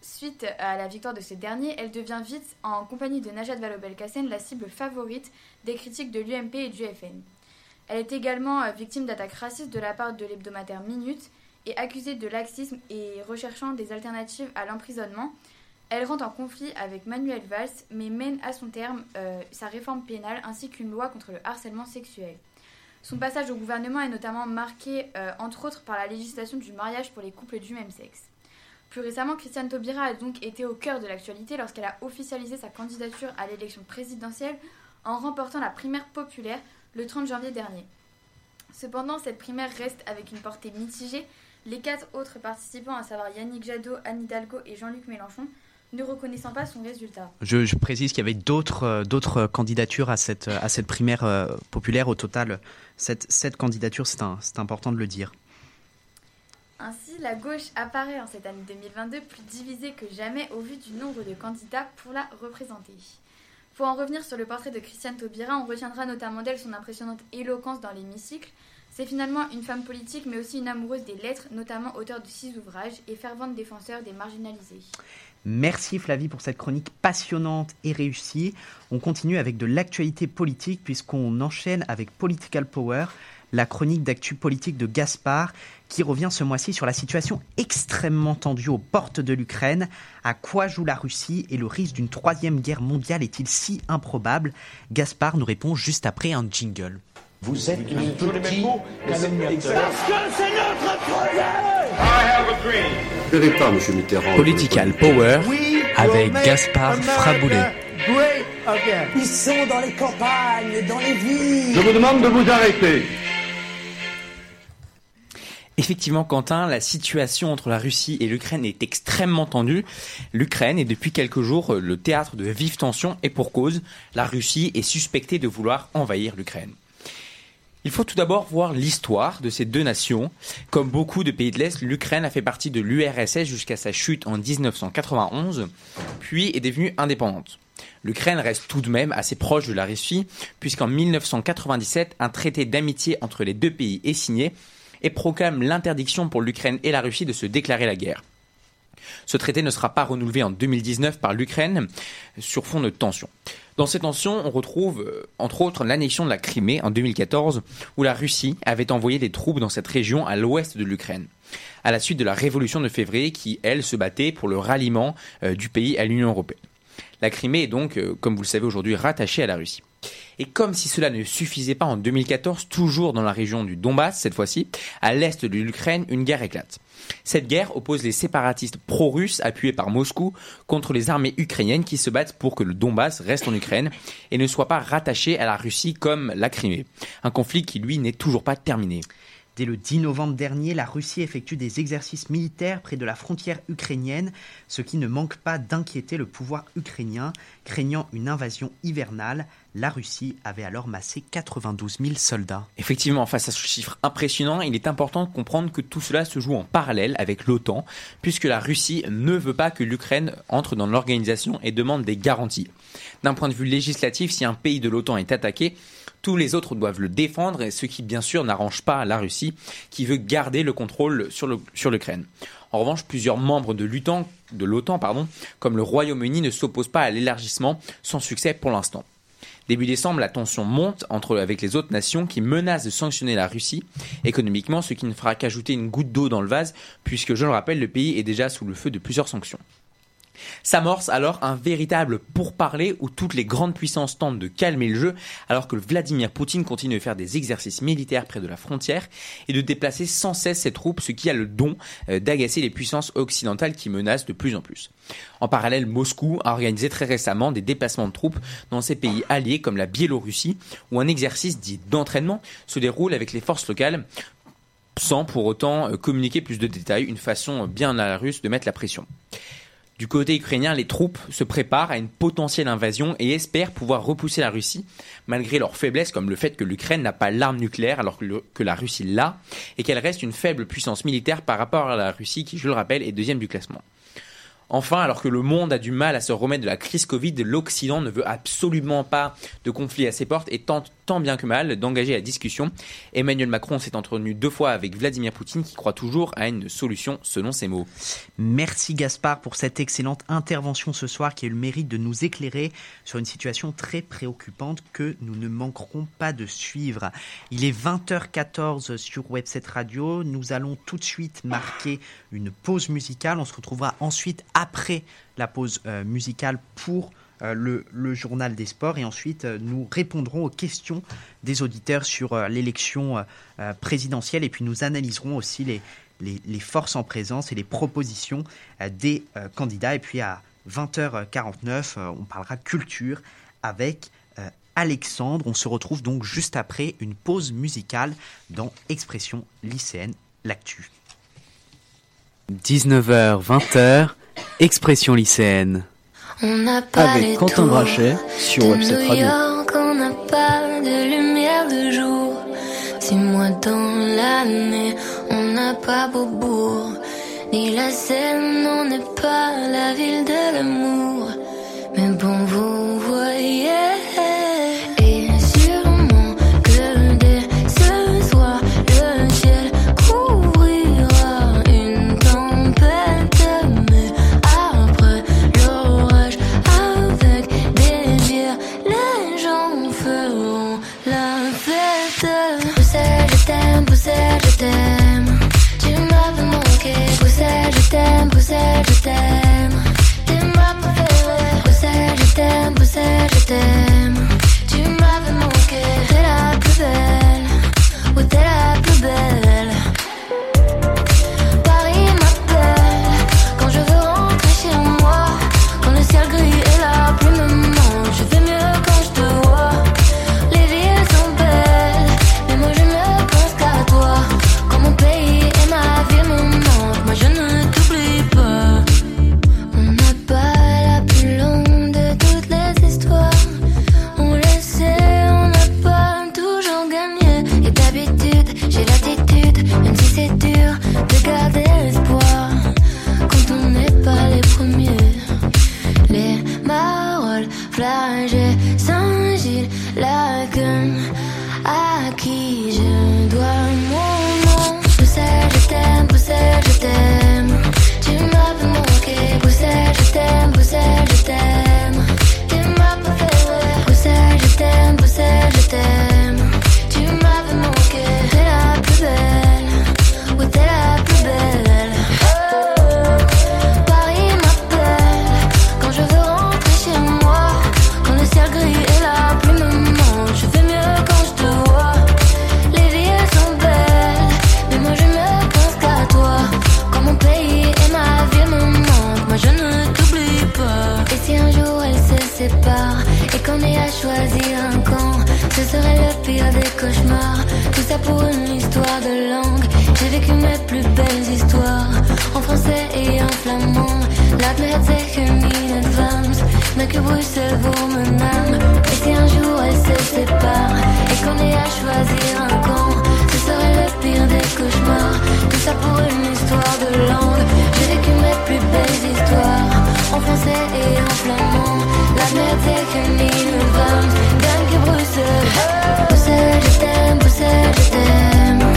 suite à la victoire de ce dernier, elle devient vite, en compagnie de Najat Vallaud-Belkacem, la cible favorite des critiques de l'UMP et du FN. Elle est également euh, victime d'attaques racistes de la part de l'hebdomadaire Minute et accusée de laxisme et recherchant des alternatives à l'emprisonnement, elle rentre en conflit avec Manuel Valls, mais mène à son terme euh, sa réforme pénale ainsi qu'une loi contre le harcèlement sexuel. Son passage au gouvernement est notamment marqué, euh, entre autres, par la législation du mariage pour les couples du même sexe. Plus récemment, Christiane Taubira a donc été au cœur de l'actualité lorsqu'elle a officialisé sa candidature à l'élection présidentielle en remportant la primaire populaire le 30 janvier dernier. Cependant, cette primaire reste avec une portée mitigée. Les quatre autres participants, à savoir Yannick Jadot, Anne Hidalgo et Jean-Luc Mélenchon, ne reconnaissant pas son résultat. Je, précise qu'il y avait d'autres euh, d'autres candidatures à cette à cette primaire euh, populaire. Au total, cette, cette candidature, c'est important de le dire. Ainsi, la gauche apparaît en cette année 2022 plus divisée que jamais au vu du nombre de candidats pour la représenter. Pour en revenir sur le portrait de Christiane Taubira, on retiendra notamment d'elle son impressionnante éloquence dans l'hémicycle. C'est finalement une femme politique, mais aussi une amoureuse des lettres, notamment auteure de six ouvrages et fervente défenseur des marginalisés. Merci Flavie pour cette chronique passionnante et réussie. On continue avec de l'actualité politique puisqu'on enchaîne avec Political Power, la chronique d'actu politique de Gaspard qui revient ce mois-ci sur la situation extrêmement tendue aux portes de l'Ukraine. À quoi joue la Russie et le risque d'une troisième guerre mondiale est-il si improbable? Gaspard nous répond juste après un jingle. Vous êtes un petit calomniateur. Parce que c'est notre projet Je ne pas, monsieur Mitterrand. Political Power avec Gaspard Fraboulet. Ils sont dans les campagnes, dans les villes. Je vous demande de vous arrêter. Effectivement, Quentin, la situation entre la Russie et l'Ukraine est extrêmement tendue. L'Ukraine est depuis quelques jours le théâtre de vives tensions et pour cause, la Russie est suspectée de vouloir envahir l'Ukraine. Il faut tout d'abord voir l'histoire de ces deux nations. Comme beaucoup de pays de l'Est, l'Ukraine a fait partie de l'URSS jusqu'à sa chute en 1991, puis est devenue indépendante. L'Ukraine reste tout de même assez proche de la Russie, puisqu'en 1997, un traité d'amitié entre les deux pays est signé et proclame l'interdiction pour l'Ukraine et la Russie de se déclarer la guerre. Ce traité ne sera pas renouvelé en 2019 par l'Ukraine sur fond de tensions. Dans ces tensions, on retrouve euh, entre autres l'annexion de la Crimée en 2014, où la Russie avait envoyé des troupes dans cette région à l'ouest de l'Ukraine, à la suite de la révolution de février qui, elle, se battait pour le ralliement euh, du pays à l'Union européenne. La Crimée est donc, euh, comme vous le savez aujourd'hui, rattachée à la Russie. Et comme si cela ne suffisait pas en 2014, toujours dans la région du Donbass, cette fois-ci, à l'est de l'Ukraine, une guerre éclate. Cette guerre oppose les séparatistes pro-russes appuyés par Moscou contre les armées ukrainiennes qui se battent pour que le Donbass reste en Ukraine et ne soit pas rattaché à la Russie comme la Crimée. Un conflit qui, lui, n'est toujours pas terminé. Dès le 10 novembre dernier, la Russie effectue des exercices militaires près de la frontière ukrainienne, ce qui ne manque pas d'inquiéter le pouvoir ukrainien, craignant une invasion hivernale. La Russie avait alors massé 92 000 soldats. Effectivement, face à ce chiffre impressionnant, il est important de comprendre que tout cela se joue en parallèle avec l'OTAN, puisque la Russie ne veut pas que l'Ukraine entre dans l'organisation et demande des garanties. D'un point de vue législatif, si un pays de l'OTAN est attaqué, tous les autres doivent le défendre, ce qui bien sûr n'arrange pas la Russie, qui veut garder le contrôle sur l'Ukraine. En revanche, plusieurs membres de l'OTAN, comme le Royaume-Uni, ne s'opposent pas à l'élargissement, sans succès pour l'instant. Début décembre, la tension monte entre, avec les autres nations qui menacent de sanctionner la Russie économiquement, ce qui ne fera qu'ajouter une goutte d'eau dans le vase, puisque je le rappelle, le pays est déjà sous le feu de plusieurs sanctions. S'amorce alors un véritable pourparler où toutes les grandes puissances tentent de calmer le jeu alors que Vladimir Poutine continue de faire des exercices militaires près de la frontière et de déplacer sans cesse ses troupes, ce qui a le don euh, d'agacer les puissances occidentales qui menacent de plus en plus. En parallèle, Moscou a organisé très récemment des déplacements de troupes dans ces pays alliés comme la Biélorussie où un exercice dit d'entraînement se déroule avec les forces locales sans pour autant euh, communiquer plus de détails, une façon bien à la russe de mettre la pression. Du côté ukrainien, les troupes se préparent à une potentielle invasion et espèrent pouvoir repousser la Russie, malgré leurs faiblesses comme le fait que l'Ukraine n'a pas l'arme nucléaire alors que, la Russie l'a, et qu'elle reste une faible puissance militaire par rapport à la Russie qui, je le rappelle, est deuxième du classement. Enfin, alors que le monde a du mal à se remettre de la crise Covid, l'Occident ne veut absolument pas de conflit à ses portes et tente tant bien que mal d'engager la discussion. Emmanuel Macron s'est entretenu deux fois avec Vladimir Poutine qui croit toujours à une solution selon ses mots. Merci Gaspard pour cette excellente intervention ce soir qui a eu le mérite de nous éclairer sur une situation très préoccupante que nous ne manquerons pas de suivre. Il est 20h14 sur Webset Radio. Nous allons tout de suite marquer une pause musicale. On se retrouvera ensuite après la pause euh, musicale pour euh, le, journal des sports et ensuite euh, nous répondrons aux questions des auditeurs sur l'élection présidentielle et puis nous analyserons aussi les, les, forces en présence et les propositions des candidats et puis à 20h49 on parlera culture avec Alexandre. On se retrouve donc juste après une pause musicale dans Expression lycéenne, l'actu. 19h, 20h, Expression lycéenne. On pas Avec Quentin Brachet sur Webset Radio. on n'a pas de lumière de jour. Six mois dans l'année, on n'a pas Beaubourg. Ni la Seine, on n'est pas la ville de l'amour. Mais bon, vous t'aime, Bruxelles, je t'aime. T'es ma préférée. Bruxelles, je t'aime, Bruxelles, je t'aime. Tu m'avais manqué. T'es la plus belle. Oh, t'es la plus belle. Flagé, Saint-Gilles, la gueule, à qui je J'ai vécu mes plus belles histoires en français et en flamand. La merde het zeggen in advance. Mais que Bruxelles vaut mon âme. Et si un jour elle se sépare et qu'on est à choisir un camp, ce serait le pire des cauchemars. Tout ça pour une histoire de langue. J'ai vécu mes plus belles histoires en français et en flamand. La merde het zeggen in advance. Danke Bruxelles. Bruxelles, je t'aime, je t'aime.